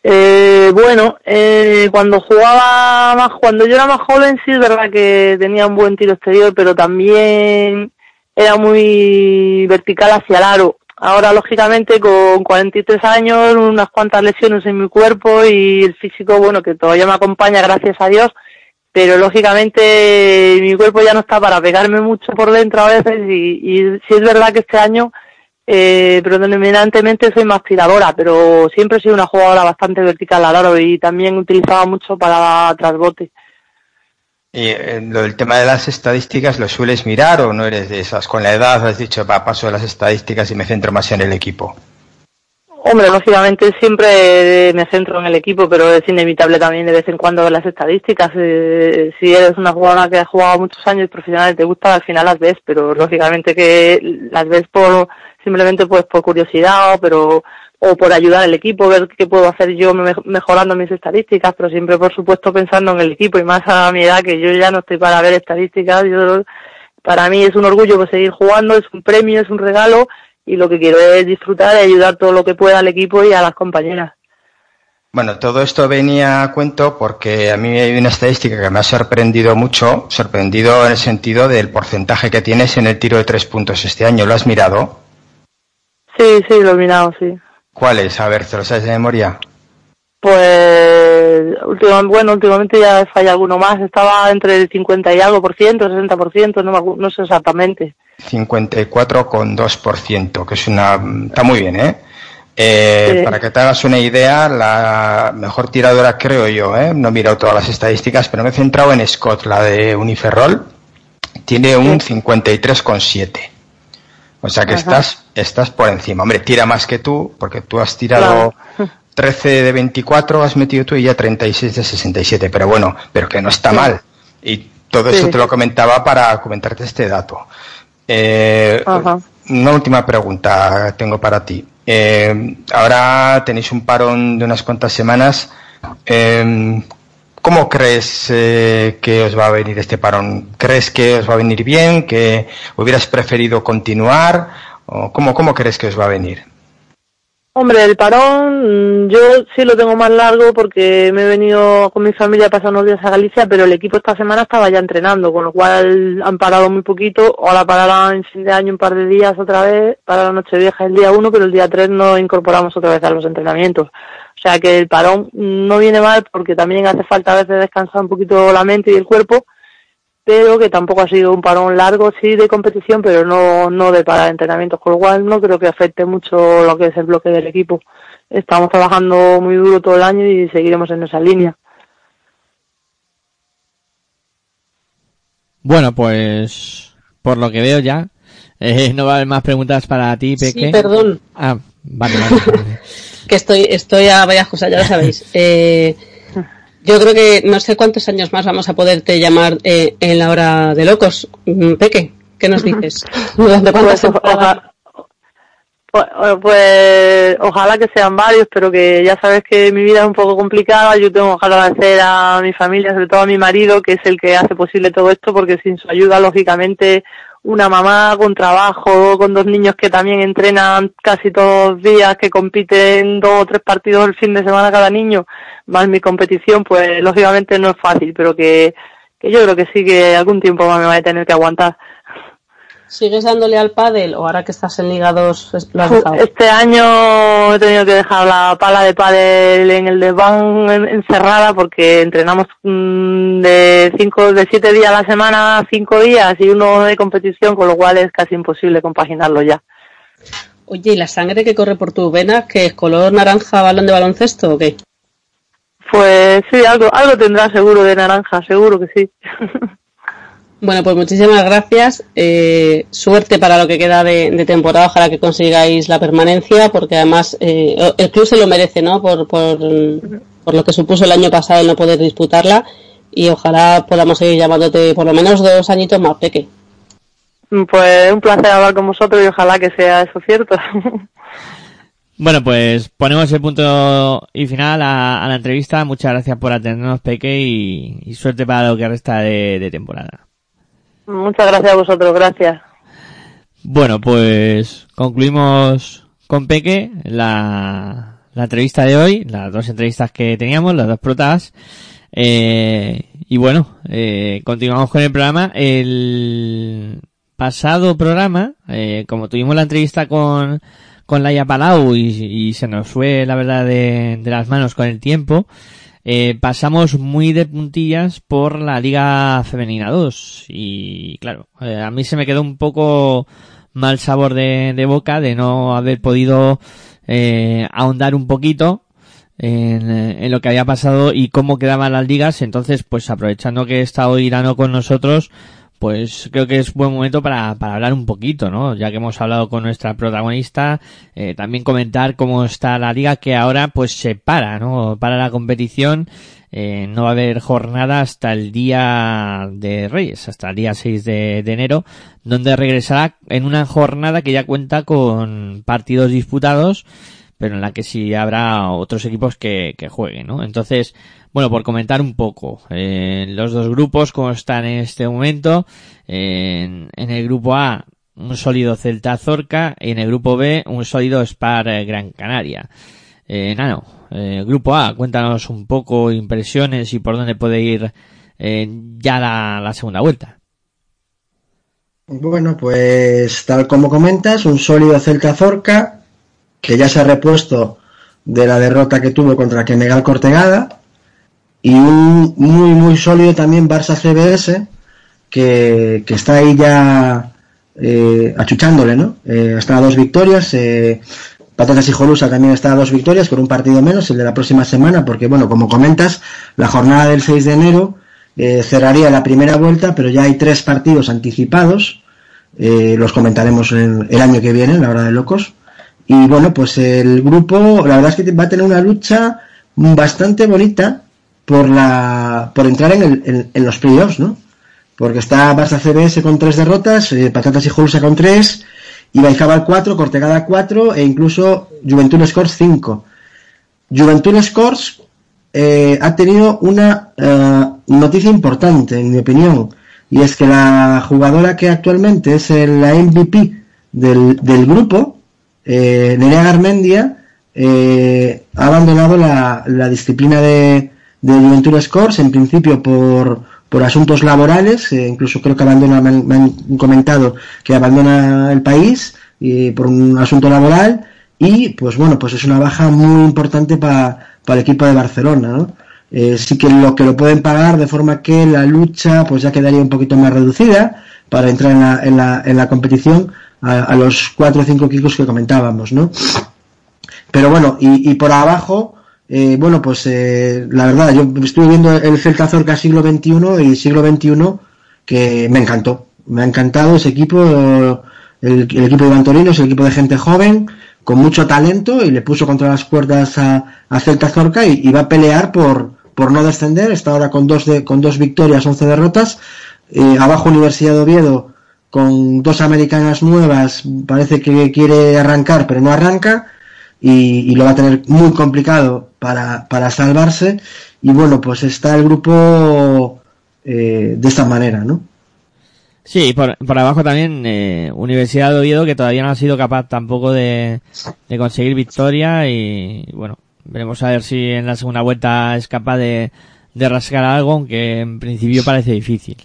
Eh, bueno, eh, cuando jugaba más, cuando yo era más joven sí es verdad que tenía un buen tiro exterior, pero también era muy vertical hacia el aro. Ahora, lógicamente, con 43 años, unas cuantas lesiones en mi cuerpo y el físico, bueno, que todavía me acompaña, gracias a Dios, pero lógicamente mi cuerpo ya no está para pegarme mucho por dentro a veces y, y sí es verdad que este año eh, predominantemente soy más tiradora, pero siempre he sido una jugadora bastante vertical al aro y también utilizaba mucho para trasbote. Y eh, del tema de las estadísticas, ¿lo sueles mirar o no eres de esas? Con la edad has dicho, va, paso de las estadísticas y me centro más en el equipo. Hombre, lógicamente siempre me centro en el equipo, pero es inevitable también de vez en cuando ver las estadísticas. Eh, si eres una jugadora que ha jugado muchos años profesional y te gusta, al final las ves, pero lógicamente que las ves por simplemente pues por curiosidad, o pero o por ayudar al equipo, ver qué puedo hacer yo me- mejorando mis estadísticas, pero siempre por supuesto pensando en el equipo y más a mi edad que yo ya no estoy para ver estadísticas, yo para mí es un orgullo pues, seguir jugando, es un premio, es un regalo y lo que quiero es disfrutar y ayudar todo lo que pueda al equipo y a las compañeras. Bueno, todo esto venía a cuento porque a mí hay una estadística que me ha sorprendido mucho, sorprendido en el sentido del porcentaje que tienes en el tiro de tres puntos este año. ¿Lo has mirado? Sí, sí, lo he mirado, sí. ¿Cuál es? A ver, ¿te lo sabes de memoria? Pues, últimamente, bueno, últimamente ya he fallado alguno más. Estaba entre el 50 y algo por ciento, 60 por ciento, no, no sé exactamente. 54,2%, que es una... Está muy bien, ¿eh? Eh, Sí. Para que te hagas una idea, la mejor tiradora creo yo, ¿eh? No he mirado todas las estadísticas, pero me he centrado en Scott, la de Uniferrol. Tiene un 53,7. O sea que Ajá. estás, estás por encima. Hombre, tira más que tú, porque tú has tirado 13 de 24, has metido tú y ya 36 de 67. Pero bueno, pero que no está Sí. mal. Y todo Sí, eso te sí. lo comentaba para comentarte este dato. Eh, una última pregunta tengo para ti. Eh, ahora tenéis un parón de unas cuantas semanas. Eh, ¿Cómo crees eh, que os va a venir este parón? ¿Crees que os va a venir bien? ¿Que hubieras preferido continuar? ¿O cómo, ¿Cómo crees que os va a venir? Hombre, el parón mm, yo sí lo tengo más largo porque me he venido con mi familia a pasar unos días a Galicia, pero el equipo esta semana estaba ya entrenando, con lo cual han parado muy poquito. Ahora pararán en fin de año un par de días otra vez, para la noche vieja el día 1, pero el día 3 nos incorporamos otra vez a los entrenamientos. O sea que el parón no viene mal porque también hace falta a veces descansar un poquito la mente y el cuerpo, pero que tampoco ha sido un parón largo, sí de competición, pero no, no de para entrenamientos, con lo cual no creo que afecte mucho lo que es el bloque del equipo. Estamos trabajando muy duro todo el año y seguiremos en esa línea. Bueno, pues por lo que veo ya, eh, no va a haber más preguntas para ti, Peque. Sí, perdón, Ah, vale, vale. que estoy, estoy a varias cosas, ya lo sabéis. Eh, yo creo que no sé cuántos años más vamos a poderte llamar eh, en la hora de locos. Mm, Peque, ¿qué nos dices? ¿Durante cuántas Pues, temporadas? oja- pues, pues ojalá que sean varios, pero que ya sabes que mi vida es un poco complicada. Yo tengo que agradecer a mi familia, sobre todo a mi marido, que es el que hace posible todo esto, porque sin su ayuda, lógicamente, una mamá con trabajo, con dos niños que también entrenan casi todos los días, que compiten dos o tres partidos el fin de semana cada niño, más mi competición, pues lógicamente no es fácil, pero que, que yo creo que sí que algún tiempo más me va a tener que aguantar. ¿Sigues dándole al pádel o ahora que estás en Liga 2 es- lo has dejado? Este año he tenido que dejar la pala de pádel en el desván en- encerrada porque entrenamos mm, de cinco, de siete días a la semana, cinco días y uno de competición, con lo cual es casi imposible compaginarlo ya. Oye, ¿y la sangre que corre por tus venas, que es color naranja balón de baloncesto o qué? Pues sí, algo, algo tendrá seguro de naranja, seguro que sí. Bueno, pues muchísimas gracias. Eh, suerte para lo que queda de, de temporada. Ojalá que consigáis la permanencia, porque además eh, el club se lo merece, ¿no? Por, por, por lo que supuso el año pasado el no poder disputarla. Y ojalá podamos seguir llamándote por lo menos dos añitos más, Peque. Pues un placer hablar con vosotros y ojalá que sea eso cierto. Bueno, pues ponemos el punto y final a, a la entrevista. Muchas gracias por atendernos, Peque, y, y suerte para lo que resta de, de temporada. Muchas gracias a vosotros, gracias. Bueno, pues concluimos con Peque la, la entrevista de hoy, las dos entrevistas que teníamos, las dos protas. Eh, y bueno, eh, continuamos con el programa. El pasado programa, eh, como tuvimos la entrevista con, con Laia Palau y, y se nos fue la verdad de, de las manos con el tiempo, eh, pasamos muy de puntillas por la Liga Femenina 2 y claro, eh, a mí se me quedó un poco mal sabor de, boca de no haber podido eh, ahondar un poquito en, en lo que había pasado y cómo quedaban las ligas. Entonces, pues aprovechando que está hoy Irano con nosotros, pues creo que es buen momento para, para hablar un poquito, ¿no? Ya que hemos hablado con nuestra protagonista, eh, también comentar cómo está la liga que ahora pues se para, ¿no? Para la competición, eh, no va a haber jornada hasta el día de Reyes, hasta el día 6 de, de enero, donde regresará en una jornada que ya cuenta con partidos disputados, pero en la que sí habrá otros equipos que, que jueguen, ¿no? Entonces, bueno, por comentar un poco, eh, los dos grupos, como están en este momento, en, en el grupo A, un sólido Celta Zorca, y en el grupo B, un sólido Spar eh, Gran Canaria. Eh, Nano, eh, grupo A, cuéntanos un poco impresiones y por dónde puede ir ya la, la segunda vuelta. Bueno, pues tal como comentas, un sólido Celta Zorca, que ya se ha repuesto de la derrota que tuvo contra Kenegal Cortegada, y un muy, muy sólido también Barça CBS, que, que está ahí ya eh, achuchándole, ¿no? Eh, está a dos victorias, eh, Patatas y Jolusa también está a dos victorias, con un partido menos, el de la próxima semana, porque, bueno, como comentas, la jornada del 6 de enero eh, cerraría la primera vuelta, pero ya hay tres partidos anticipados, eh, los comentaremos en, el año que viene, en la hora de locos. Y bueno, pues el grupo, la verdad es que va a tener una lucha bastante bonita por la por entrar en, el, en, en los playoffs, ¿no? Porque está Barça CBS con tres derrotas, eh, Patatas y Jolusa con tres, y Baijabal 4, Cortegada 4 e incluso Juventud Scores 5. Juventud Scores eh, ha tenido una eh, noticia importante, en mi opinión, y es que la jugadora que actualmente es la MVP del, del grupo, eh, Nerea Garmendia, eh, ha abandonado la disciplina de, de Juventud Scores, en principio por, por asuntos laborales, eh, incluso creo que abandona, me han, me han comentado que abandona el país y por un asunto laboral, y pues bueno, pues es una baja muy importante para el equipo de Barcelona, ¿no? Eh, sí que lo que lo pueden pagar de forma que la lucha pues ya quedaría un poquito más reducida para entrar en la, en la, en la competición a, a los cuatro o cinco equipos que comentábamos, ¿no? Pero bueno, y, y por abajo, eh, bueno, pues eh, la verdad, yo estuve viendo el Celta Zorca siglo XXI y siglo XXI que me encantó. Me ha encantado ese equipo, el, el equipo de Iván Torino, es el equipo de gente joven, con mucho talento y le puso contra las cuerdas a, a Celta Zorca y, va a pelear por, por no descender. Está ahora con dos, de, con dos victorias, 11 derrotas. Eh, abajo Universidad de Oviedo con dos americanas nuevas, parece que quiere arrancar, pero no arranca y, y lo va a tener muy complicado para, para salvarse. Y bueno, pues está el grupo eh, de esta manera, ¿no? Sí, por, por abajo también eh, Universidad de Oviedo que todavía no ha sido capaz tampoco de, de conseguir victoria y bueno, veremos a ver si en la segunda vuelta es capaz de, de rascar algo, aunque en principio parece difícil.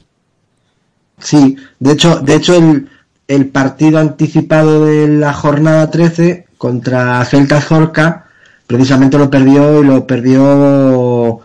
Sí, de hecho, de hecho el, el partido anticipado de la jornada 13 contra Celta Zorca precisamente lo perdió y lo perdió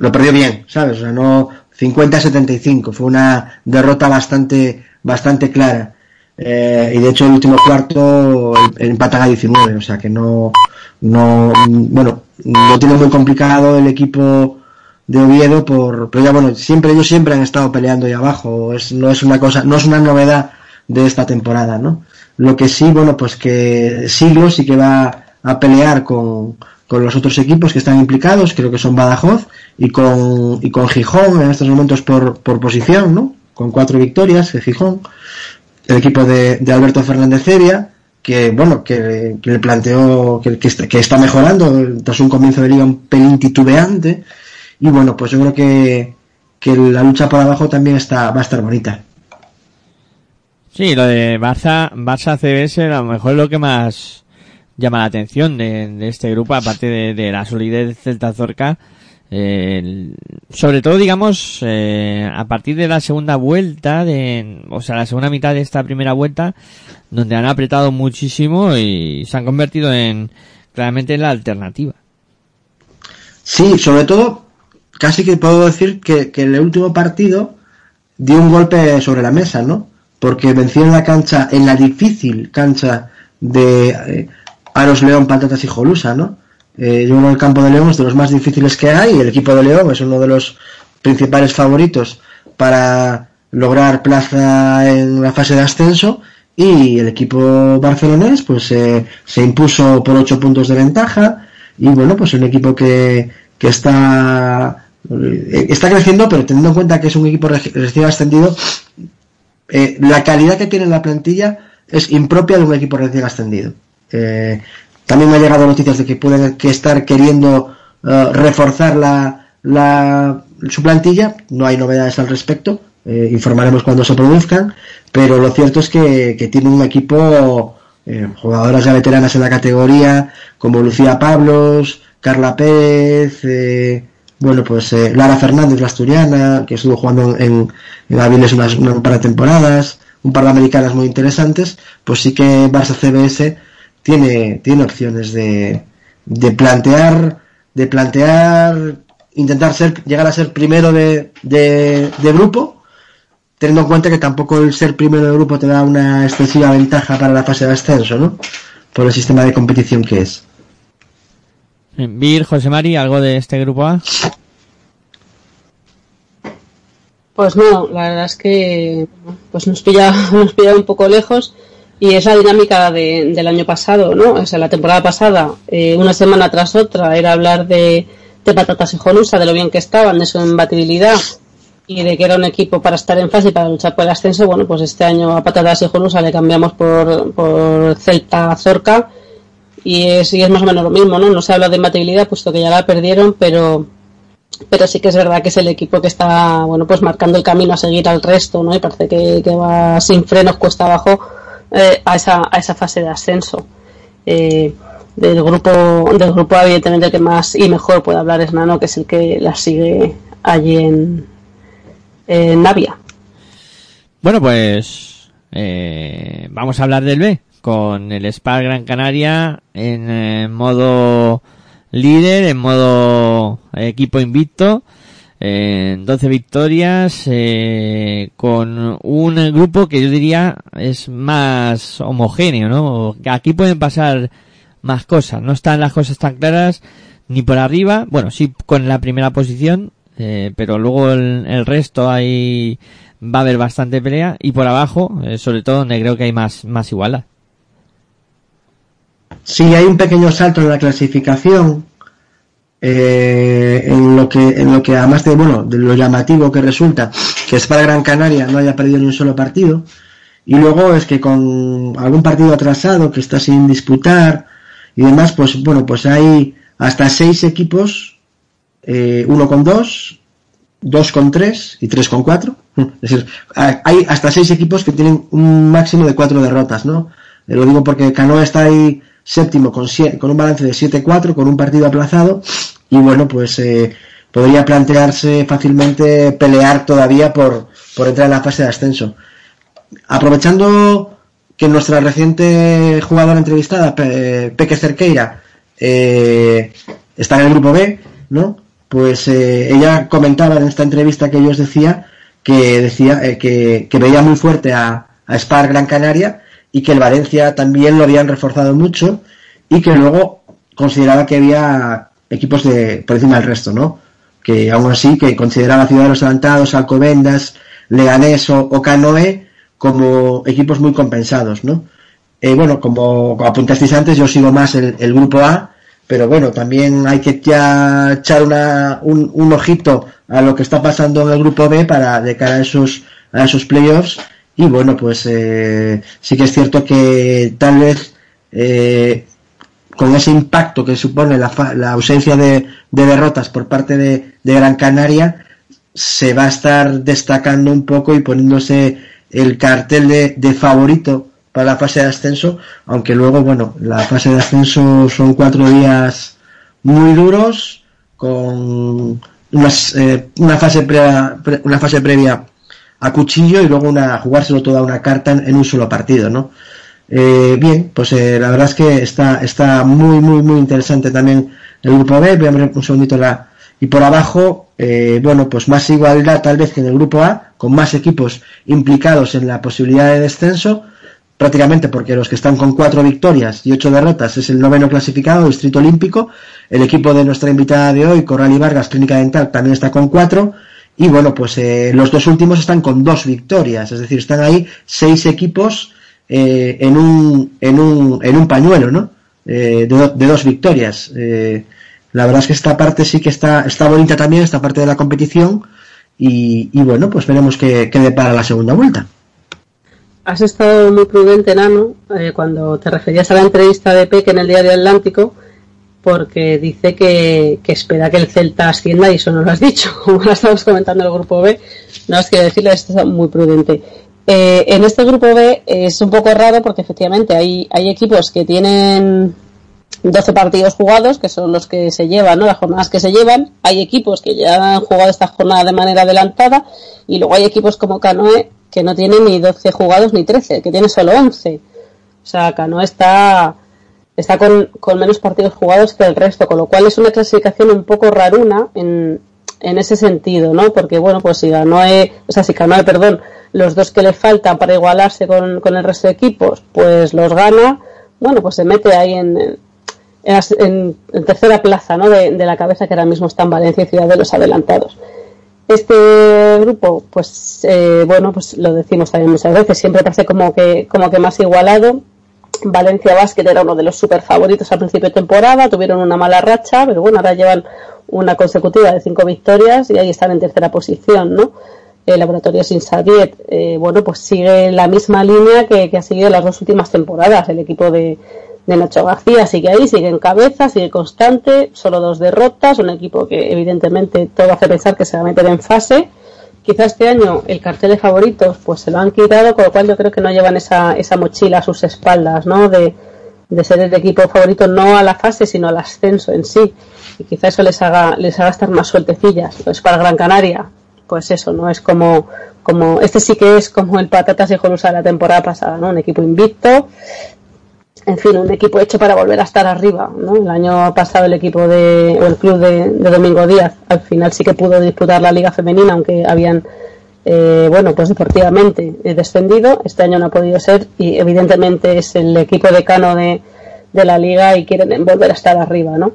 lo perdió bien, ¿sabes? O sea, no 50-75, fue una derrota bastante bastante clara. Eh, y de hecho el último cuarto empatan a 19, o sea que no no bueno, lo tiene muy complicado el equipo de Oviedo por pero ya bueno siempre ellos siempre han estado peleando ahí abajo es, no es una cosa no es una novedad de esta temporada no lo que sí bueno pues que Siglo sí que va a pelear con, con los otros equipos que están implicados creo que son Badajoz y con y con Gijón en estos momentos por, por posición no con cuatro victorias de Gijón el equipo de, de Alberto Fernández Ceria que bueno que, le planteó que, que está mejorando tras un comienzo de liga un pelín titubeante y bueno, pues yo creo que, que la lucha por abajo también está, va a estar bonita. Sí, lo de Barça, Barça CBS a lo mejor es lo que más llama la atención de, este grupo, aparte de, la solidez del Celta Zorca. Sobre todo, digamos, eh, a partir de la segunda vuelta, de, o sea, la segunda mitad de esta primera vuelta, donde han apretado muchísimo y se han convertido en claramente en la alternativa. Sí, sobre todo, casi que puedo decir que, que el último partido dio un golpe sobre la mesa, ¿no? Porque venció en la cancha, en la difícil cancha de eh, Aros León, Patatas y Jolusa, ¿no? Eh, yo el campo de León es de los más difíciles que hay el equipo de León es uno de los principales favoritos para lograr plaza en la fase de ascenso y el equipo barcelonés pues eh, se impuso por ocho puntos de ventaja y bueno pues un equipo que, que está eh, está creciendo pero teniendo en cuenta que es un equipo reci- recién ascendido eh, la calidad que tiene en la plantilla es impropia de un equipo recién ascendido Eh, también me han llegado noticias de que pueden estar queriendo eh, reforzar la, la, su plantilla. No hay novedades al respecto. informaremos cuando se produzcan. Pero lo cierto es que, que tiene un equipo, jugadoras ya veteranas en la categoría, como Lucía Pablos, Carla Pérez, bueno, pues eh, Lara Fernández, la asturiana, que estuvo jugando en, en Aviles unas, un par de temporadas, un par de americanas muy interesantes, pues sí que Barça CBS tiene, tiene opciones de, de plantear, de plantear, intentar ser, llegar a ser primero de, de, de grupo, teniendo en cuenta que tampoco el ser primero de grupo te da una excesiva ventaja para la fase de ascenso, ¿no? Por el sistema de competición que es. Vir, José Mari, ¿algo de este grupo A? Pues no, la verdad es que pues nos pilla, nos pilla un poco lejos y es la dinámica de- del año pasado, ¿no? O sea, la temporada pasada, eh, una semana tras otra, era hablar de, de Patatas y Jolusa, de lo bien que estaban, de su imbatibilidad y de que era un equipo para estar en fase y para luchar por el ascenso. Bueno, pues este año a Patatas y Jolusa le cambiamos por, por Celta Zorca y es, y es más o menos lo mismo, ¿no? No se habla de imbatibilidad puesto que ya la perdieron, pero pero sí que es verdad que es el equipo que está bueno pues marcando el camino a seguir al resto no y parece que, va sin frenos cuesta abajo eh, a esa a esa fase de ascenso. Eh, del grupo del grupo evidentemente que más y mejor puede hablar es Nano que es el que la sigue allí en en Navia. Bueno, pues eh, vamos a hablar del B con el Spar Gran Canaria en eh, modo líder, en modo equipo invicto, en 12 victorias, eh, con un grupo que yo diría es más homogéneo, ¿no? Aquí pueden pasar más cosas, no están las cosas tan claras ni por arriba, bueno, sí con la primera posición, eh, pero luego el, el resto ahí va a haber bastante pelea y por abajo, eh, sobre todo donde creo que hay más, más igualdad. Sí, hay un pequeño salto en la clasificación, eh, en lo que, en lo que además de, bueno, de lo llamativo que resulta que es para Gran Canaria no haya perdido ni un solo partido, y luego es que con algún partido atrasado que está sin disputar y demás, pues bueno, pues hay hasta seis equipos, eh, uno con dos, dos con tres y tres con cuatro. Es decir, hay hasta seis equipos que tienen un máximo de cuatro derrotas, ¿no? Eh, Lo digo porque Canoa está ahí séptimo con, con un balance de 7-4, con un partido aplazado, y bueno, pues eh, podría plantearse fácilmente pelear todavía por, por entrar en la fase de ascenso. Aprovechando que nuestra reciente jugadora entrevistada, Pe- Peque Cerqueira, eh, está en el grupo B, ¿no? Pues eh, ella comentaba en esta entrevista que yo os decía que decía que, que veía muy fuerte a, a Spar Gran Canaria y que el Valencia también lo habían reforzado mucho y que luego consideraba que había equipos de por encima del resto, ¿no? Que aún así que consideraba Ciudadanos Adelantados, Alcobendas, Leganés o, o Canoe como equipos muy compensados, ¿no? Eh, bueno, como, apuntasteis antes, yo sigo más el, el grupo A, pero bueno, también hay que ya echar una, un, un ojito a lo que está pasando en el grupo B para de cara a esos, a esos playoffs. Y bueno, pues eh, sí que es cierto que tal vez eh, con ese impacto que supone la, la ausencia de, de derrotas por parte de, Gran Canaria, se va a estar destacando un poco y poniéndose el cartel de, favorito para la fase de ascenso, aunque luego, bueno, la fase de ascenso son cuatro días muy duros, con eh, una, fase pre- una fase previa a cuchillo y luego una jugárselo toda una carta en, un solo partido, ¿no? Eh, bien, pues eh, la verdad es que está, está muy, muy, muy interesante también el grupo B. Voy a abrir un segundito la. Y por abajo, eh, bueno, pues más igualdad tal vez que en el grupo A, con más equipos implicados en la posibilidad de descenso, prácticamente porque los que están con cuatro victorias y ocho derrotas es el noveno clasificado, Distrito Olímpico. El equipo de nuestra invitada de hoy, Corrali Vargas, Clínica Dental, también está con cuatro. Y bueno, pues eh, los dos últimos están con dos victorias, es decir, están ahí seis equipos eh, en, un, en, un, en un pañuelo, ¿no? Eh, de, do- de dos victorias. Eh, la verdad es que esta parte sí que está, está bonita también, esta parte de la competición. Y, y bueno, pues veremos qué, qué depara la segunda vuelta. has estado muy prudente, Nano, eh, cuando te referías a la entrevista de Peque en el Diario Atlántico, porque dice que, que espera que el Celta ascienda y eso no lo has dicho, como lo estamos comentando en el grupo B. No es que decirle, esto es muy prudente. Eh, en este grupo B es un poco raro porque efectivamente hay, hay equipos que tienen 12 partidos jugados, que son los que se llevan, ¿no? las jornadas que se llevan. Hay equipos que ya han jugado esta jornada de manera adelantada y luego hay equipos como Canoe que no tienen ni 12 jugados ni 13, que tiene solo 11. O sea, Canoe está, está con, con menos partidos jugados que el resto, con lo cual es una clasificación un poco raruna en, en ese sentido, ¿no? Porque, bueno, pues si Canoe, o sea, si Canoe, perdón, los dos que le faltan para igualarse con, con el resto de equipos, pues los gana, bueno, pues se mete ahí en, en, las- en- en tercera plaza, ¿no? De, de la cabeza que ahora mismo está en Valencia y Ciudad de los Adelantados. Este grupo, pues, eh, bueno, pues lo decimos también muchas veces, siempre parece como que, como que más igualado. Valencia Basket era uno de los super favoritos al principio de temporada, tuvieron una mala racha, pero bueno, ahora llevan una consecutiva de cinco victorias y ahí están en tercera posición, ¿no? El laboratorio Sin eh, bueno, pues sigue la misma línea que, que ha seguido las dos últimas temporadas. El equipo de, de Nacho García sigue ahí, sigue en cabeza, sigue constante, solo dos derrotas, un equipo que evidentemente todo hace pensar que se va a meter en fase. Quizá este año el cartel de favoritos pues se lo han quitado, con lo cual yo creo que no llevan esa, esa mochila a sus espaldas, ¿no? De, de ser el equipo favorito no a la fase, sino al ascenso en sí. Y quizá eso les haga, les haga estar más sueltecillas. Pues para Gran Canaria, pues eso, ¿no? Es como, como, este sí que es como el patatas de de la temporada pasada, ¿no? Un equipo invicto, en fin, un equipo hecho para volver a estar arriba. ¿no? El año pasado el equipo de, o el club de, de Domingo Díaz al final sí que pudo disputar la liga femenina, aunque habían, eh, bueno, pues deportivamente eh, descendido. Este año no ha podido ser y evidentemente es el equipo decano de, de la liga y quieren volver a estar arriba, ¿no?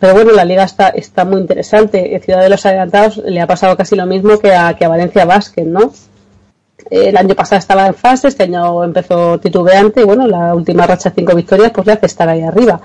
Pero bueno, la liga está, está muy interesante. En Ciudad de los Adelantados le ha pasado casi lo mismo que a, que a Valencia Basket, ¿no? El año pasado estaba en fase, este año empezó titubeante y bueno, la última racha de cinco victorias pues le hace estar ahí arriba.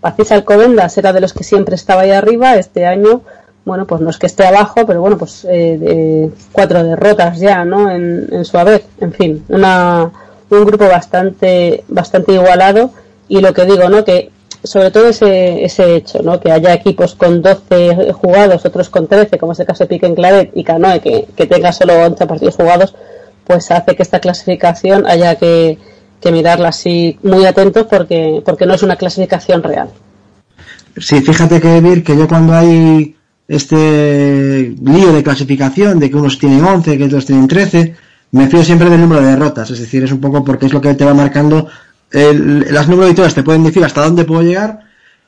Pacís Alcobendas era de los que siempre estaba ahí arriba, este año, bueno, pues no es que esté abajo, pero bueno, pues eh, de cuatro derrotas ya, ¿no? En, en su haber, en fin, una, un grupo bastante, bastante igualado y lo que digo, ¿no? Que sobre todo ese, ese hecho, ¿no? Que haya equipos con 12 jugados, otros con 13, como es el caso de Piquen Claret y Canoe, que, que tenga solo 11 partidos jugados, pues hace que esta clasificación haya que, mirarla así muy atentos porque, porque no es una clasificación real. Sí, fíjate que Vir, que yo cuando hay este lío de clasificación, de que unos tienen 11, que otros tienen 13, me fío siempre del número de derrotas, es decir, es un poco porque es lo que te va marcando, el, las números de victorias te pueden decir hasta dónde puedo llegar,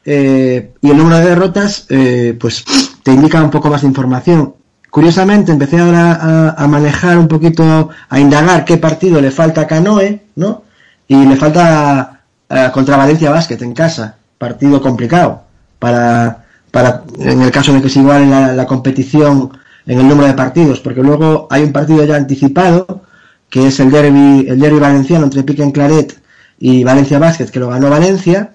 eh, y el número de derrotas, eh, pues te indica un poco más de información. Curiosamente, empecé ahora a, a manejar un poquito, a indagar qué partido le falta a Canoe, ¿no? Y le falta eh, contra Valencia Basket en casa, partido complicado para, para en el caso de que se iguale la, la competición en el número de partidos, porque luego hay un partido ya anticipado, que es el derby, el derby valenciano entre Piquen Claret y Valencia Basket, que lo ganó Valencia,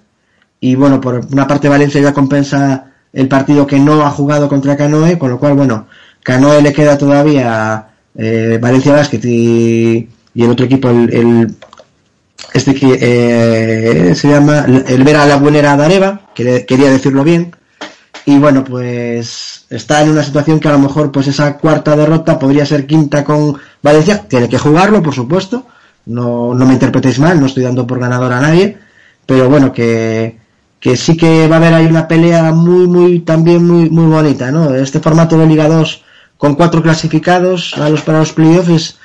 y bueno, por una parte Valencia ya compensa el partido que no ha jugado contra Canoe, con lo cual, bueno, Canoe le queda todavía eh, Valencia Basket y, el otro equipo, el, este que eh, se llama el Vera la Buenera Dareva, que quería decirlo bien, y bueno, pues está en una situación que a lo mejor pues esa cuarta derrota podría ser quinta con Valencia, tiene que jugarlo, por supuesto, no, no me interpretéis mal, no estoy dando por ganador a nadie, pero bueno, que, que sí que va a haber ahí una pelea muy, muy, también muy, muy bonita, ¿no? Este formato de Liga 2 con cuatro clasificados a los, para los playoffs es,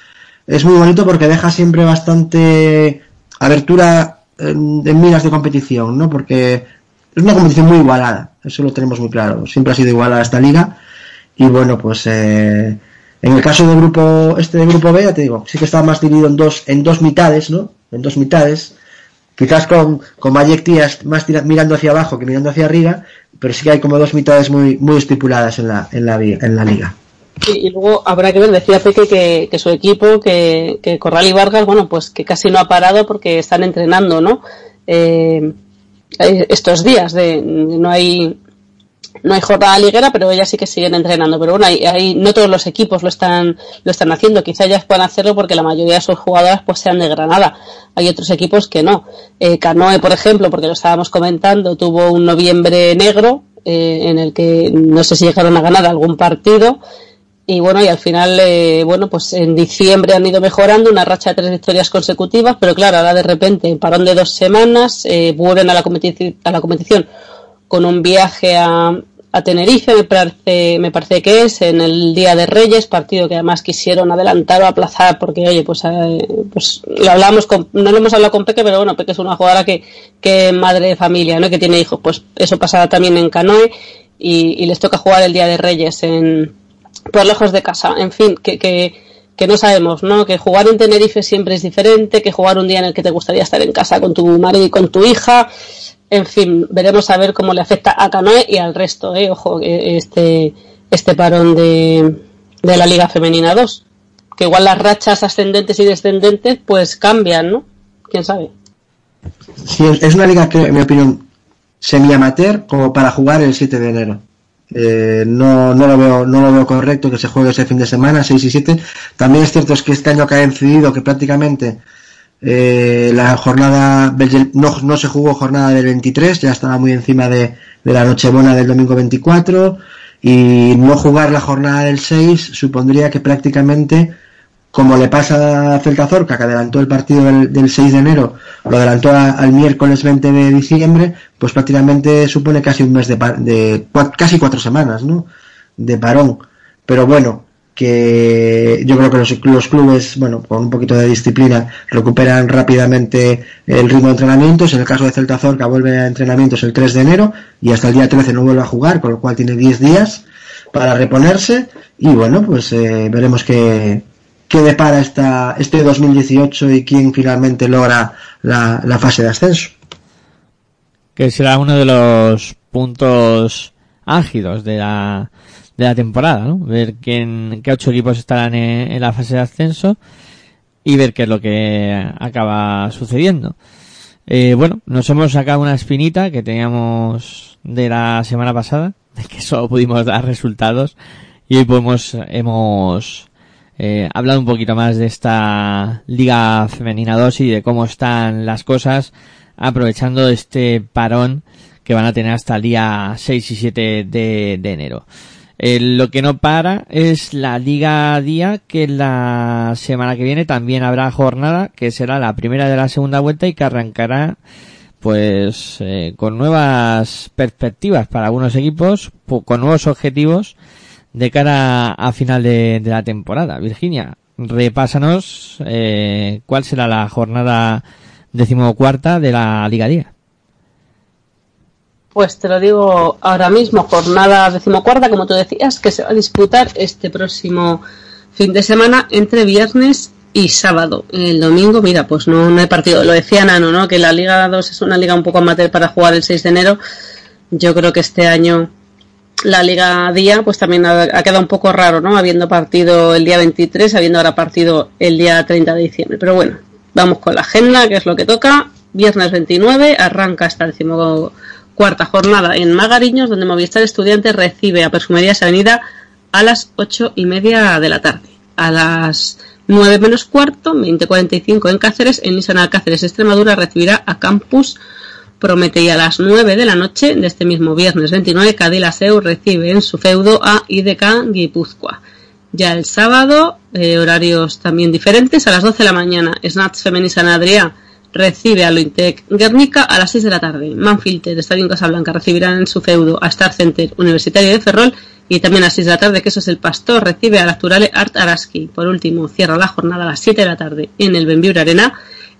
es muy bonito porque deja siempre bastante abertura en, en miras de competición, ¿no? Porque es una competición muy igualada, eso lo tenemos muy claro, siempre ha sido igualada esta liga y bueno, pues eh, en el caso del grupo este de grupo B, ya te digo, sí que está más dividido en dos en dos mitades, ¿no? En dos mitades, quizás con con Bayek Tías más tira- mirando hacia abajo que mirando hacia arriba, pero sí que hay como dos mitades muy muy estipuladas en la en la en la liga. Y, luego habrá que ver, decía Peque que, que su equipo, que, que Corral y Vargas, bueno, pues que casi no ha parado porque están entrenando, ¿no? Eh, eh, estos días de no hay no hay jornada liguera, pero ellas sí que siguen entrenando. Pero bueno, ahí, ahí no todos los equipos lo están, lo están haciendo. Quizá ellas puedan hacerlo porque la mayoría de sus jugadoras pues sean de Granada. Hay otros equipos que no. Eh, Canoe, por ejemplo, porque lo estábamos comentando, tuvo un noviembre negro, eh, en el que no sé si llegaron a ganar algún partido. Y bueno, y al final, eh, bueno, pues en diciembre han ido mejorando, una racha de tres victorias consecutivas, pero claro, ahora de repente, en parón de dos semanas, eh, vuelven a la, competi- a la competición con un viaje a, a Tenerife, me parece, me parece que es, en el Día de Reyes, partido que además quisieron adelantar o aplazar, porque oye, pues, eh, pues lo hablamos con, no lo hemos hablado con Peque, pero bueno, Peque es una jugadora que, que madre de familia, ¿no? Que tiene hijos, pues eso pasará también en Canoe y, y les toca jugar el Día de Reyes en, por lejos de casa, en fin, que, que, no sabemos, ¿no? Que jugar en Tenerife siempre es diferente, que jugar un día en el que te gustaría estar en casa con tu marido y con tu hija, en fin, veremos a ver cómo le afecta a Canoe y al resto, ¿eh? Ojo, este, este parón de, de la Liga Femenina 2. Que igual las rachas ascendentes y descendentes pues cambian, ¿no? ¿Quién sabe? Sí, es una liga que, en mi opinión, semi-amateur como para jugar el 7 de enero. Eh, no, no, lo veo, no lo veo correcto que se juegue ese fin de semana, 6 y 7. También es cierto es que este año que ha incidido que prácticamente eh, la jornada no, no se jugó jornada del 23, ya estaba muy encima de, de la Nochebuena del domingo 24 y no jugar la jornada del 6 supondría que prácticamente como le pasa a Celta Zorca, que adelantó el partido del, del 6 de enero, lo adelantó al miércoles 20 de diciembre, pues prácticamente supone casi un mes de, de casi cuatro semanas, ¿no? De parón. Pero bueno, que yo creo que los, los clubes, bueno, con un poquito de disciplina, recuperan rápidamente el ritmo de entrenamientos. En el caso de Celta Zorca vuelve a entrenamientos el 3 de enero y hasta el día 13 no vuelve a jugar, con lo cual tiene 10 días para reponerse y bueno, pues eh, veremos qué, qué depara esta, este 2018 y quién finalmente logra la, la fase de ascenso. que será uno de los puntos álgidos de la, de la temporada, ¿no? Ver quién, qué ocho equipos estarán en, en la fase de ascenso y ver qué es lo que acaba sucediendo. Eh, bueno, nos hemos sacado una espinita que teníamos de la semana pasada, de que solo pudimos dar resultados y hoy podemos, hemos eh, hablado un poquito más de esta Liga Femenina 2 y de cómo están las cosas aprovechando este parón que van a tener hasta el día 6 y 7 de, enero. Eh, lo que no para es la Liga Día, que la semana que viene también habrá jornada, que será la primera de la segunda vuelta y que arrancará pues eh, con nuevas perspectivas para algunos equipos, con nuevos objetivos de cara a final de, la temporada. Virginia, repásanos eh, cuál será la jornada decimocuarta de la Liga Día. Pues te lo digo ahora mismo, jornada decimocuarta, como tú decías, que se va a disputar este próximo fin de semana entre viernes y sábado. El domingo, mira, pues no, no hay partido. Lo decía Nano, ¿no? Que la Liga 2 es una liga un poco amateur para jugar el 6 de enero. Yo creo que este año la Liga Día, pues también ha, quedado un poco raro, ¿no? Habiendo partido el día 23, habiendo ahora partido el día 30 de diciembre. Pero bueno, vamos con la agenda, que es lo que toca. Viernes 29, arranca el decimocuarta jornada en Magariños, donde Movistar Estudiantes recibe a Perfumerías Avenida a las ocho y media de la tarde. A las 9 menos cuarto, 20.45 en Cáceres, en Nissan Alcáceres Extremadura recibirá a Campus Promete y a las 9 de la noche de este mismo viernes 29, Cadillaceu recibe en su feudo a IDK Guipúzcoa. Ya el sábado, eh, horarios también diferentes, a las 12 de la mañana, Snatch Femení San Adrià recibe a Lointec Guernica a las 6 de la tarde. Manfilter, Estadio en Casablanca, recibirán en su feudo a Star Center Universitario de Ferrol y también a las 6 de la tarde, que eso es el Pastor, recibe a la Acturale Art Araski. Por último, cierra la jornada a las 7 de la tarde en el Benviure Arena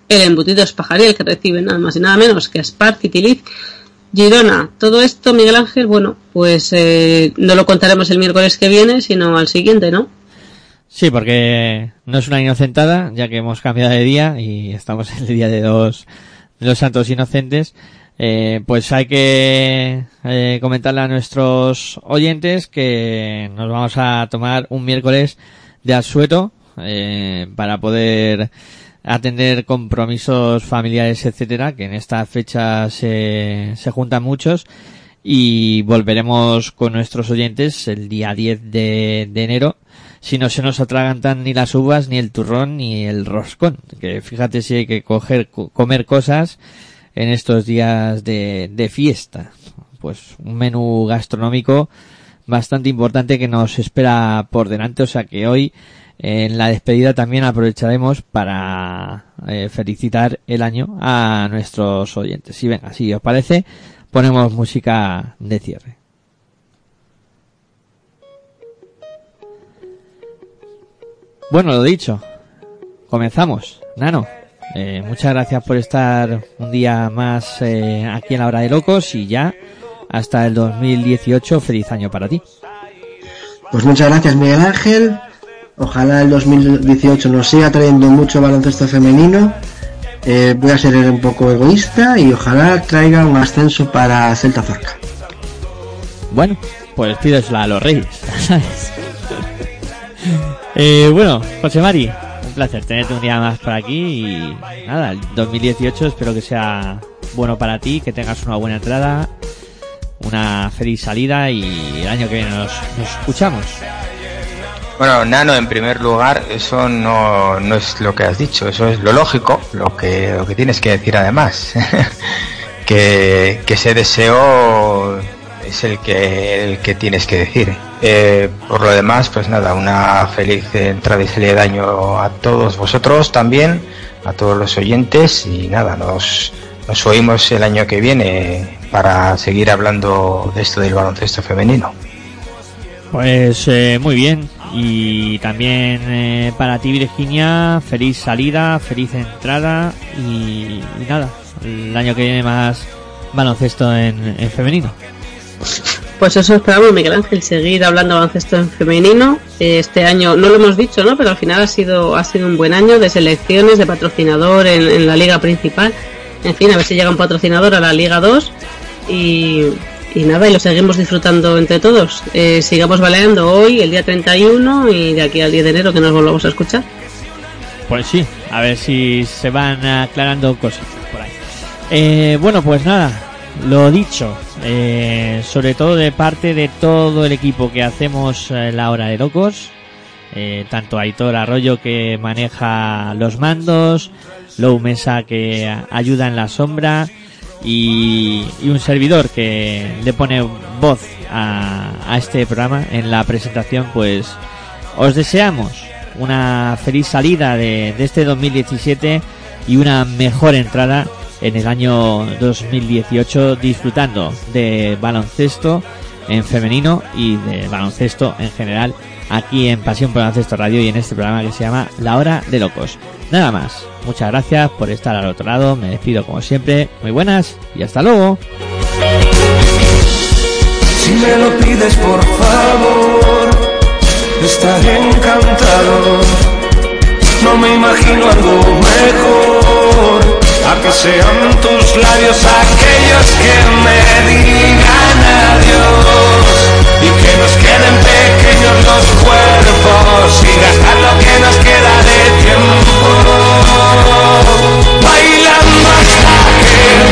el embutido Espajariel que recibe nada más y nada menos que Spar Citiliz Girona. Todo esto, Miguel Ángel, bueno, pues eh, no lo contaremos el miércoles que viene, sino al siguiente, ¿no? Sí, porque no es una inocentada, ya que hemos cambiado de día y estamos en el día de los, de los santos inocentes. Eh, pues hay que eh, comentarle a nuestros oyentes que nos vamos a tomar un miércoles de asueto eh, para poder atender compromisos familiares, etcétera, que en esta fecha se, se juntan muchos y volveremos con nuestros oyentes el día 10 de, de enero si no se nos atragantan ni las uvas, ni el turrón, ni el roscón. Que fíjate si hay que coger, co- comer cosas en estos días de, de fiesta. Pues un menú gastronómico bastante importante que nos espera por delante. O sea que hoy en la despedida también aprovecharemos para eh, felicitar el año a nuestros oyentes. Y venga, si os parece, ponemos música de cierre. Bueno, lo dicho, comenzamos. Nano, eh, muchas gracias por estar un día más eh, aquí en la hora de locos y ya hasta el 2018 feliz año para ti. Pues muchas gracias Miguel Ángel. Ojalá el 2018 nos siga trayendo mucho baloncesto femenino. Eh, voy a ser un poco egoísta y ojalá traiga un ascenso para Celta Zorca. Bueno, pues pídesela a los reyes, ¿sabes? eh, bueno, José Mari, un placer tenerte un día más por aquí y nada, el 2018 espero que sea bueno para ti, que tengas una buena entrada, una feliz salida y el año que viene nos, nos escuchamos. Bueno, Nano, en primer lugar, eso no, no es lo que has dicho, eso es lo lógico, lo que, lo que tienes que decir además. que, que ese deseo es el que, el que tienes que decir. Eh, por lo demás, pues nada, una feliz entrada y salida de año a todos vosotros también, a todos los oyentes y nada, nos, nos oímos el año que viene para seguir hablando de esto del baloncesto femenino. Pues eh, muy bien. Y también eh, para ti, Virginia, feliz salida, feliz entrada y, nada, el año que viene más baloncesto en, en femenino. Pues eso esperamos, Miguel Ángel, seguir hablando baloncesto en femenino. Este año, no lo hemos dicho, ¿no? Pero al final ha sido, ha sido un buen año de selecciones, de patrocinador en, en la liga principal. En fin, a ver si llega un patrocinador a la Liga 2 y, y nada, y lo seguimos disfrutando entre todos. Eh, sigamos baleando hoy, el día 31 y de aquí al 10 de enero que nos volvamos a escuchar. Pues sí, a ver si se van aclarando cosas por ahí. Eh, bueno, pues nada, lo dicho, eh, sobre todo de parte de todo el equipo que hacemos eh, la hora de locos, eh, tanto Aitor Arroyo que maneja los mandos, Lou Mesa que ayuda en la sombra y, un servidor que le pone voz a, a este programa en la presentación, pues os deseamos una feliz salida de, de este 2017 y una mejor entrada en el año 2018 disfrutando de baloncesto en femenino y de baloncesto en general aquí en Pasión por Baloncesto Radio y en este programa que se llama La Hora de Locos. Nada más, muchas gracias por estar al otro lado, me despido como siempre, muy buenas y hasta luego. Si me lo pides por favor, estaré encantado. No me imagino algo mejor, a que sean tus labios aquellos que me digan adiós los cuerpos y gastar lo que nos queda de tiempo. Bailando hasta que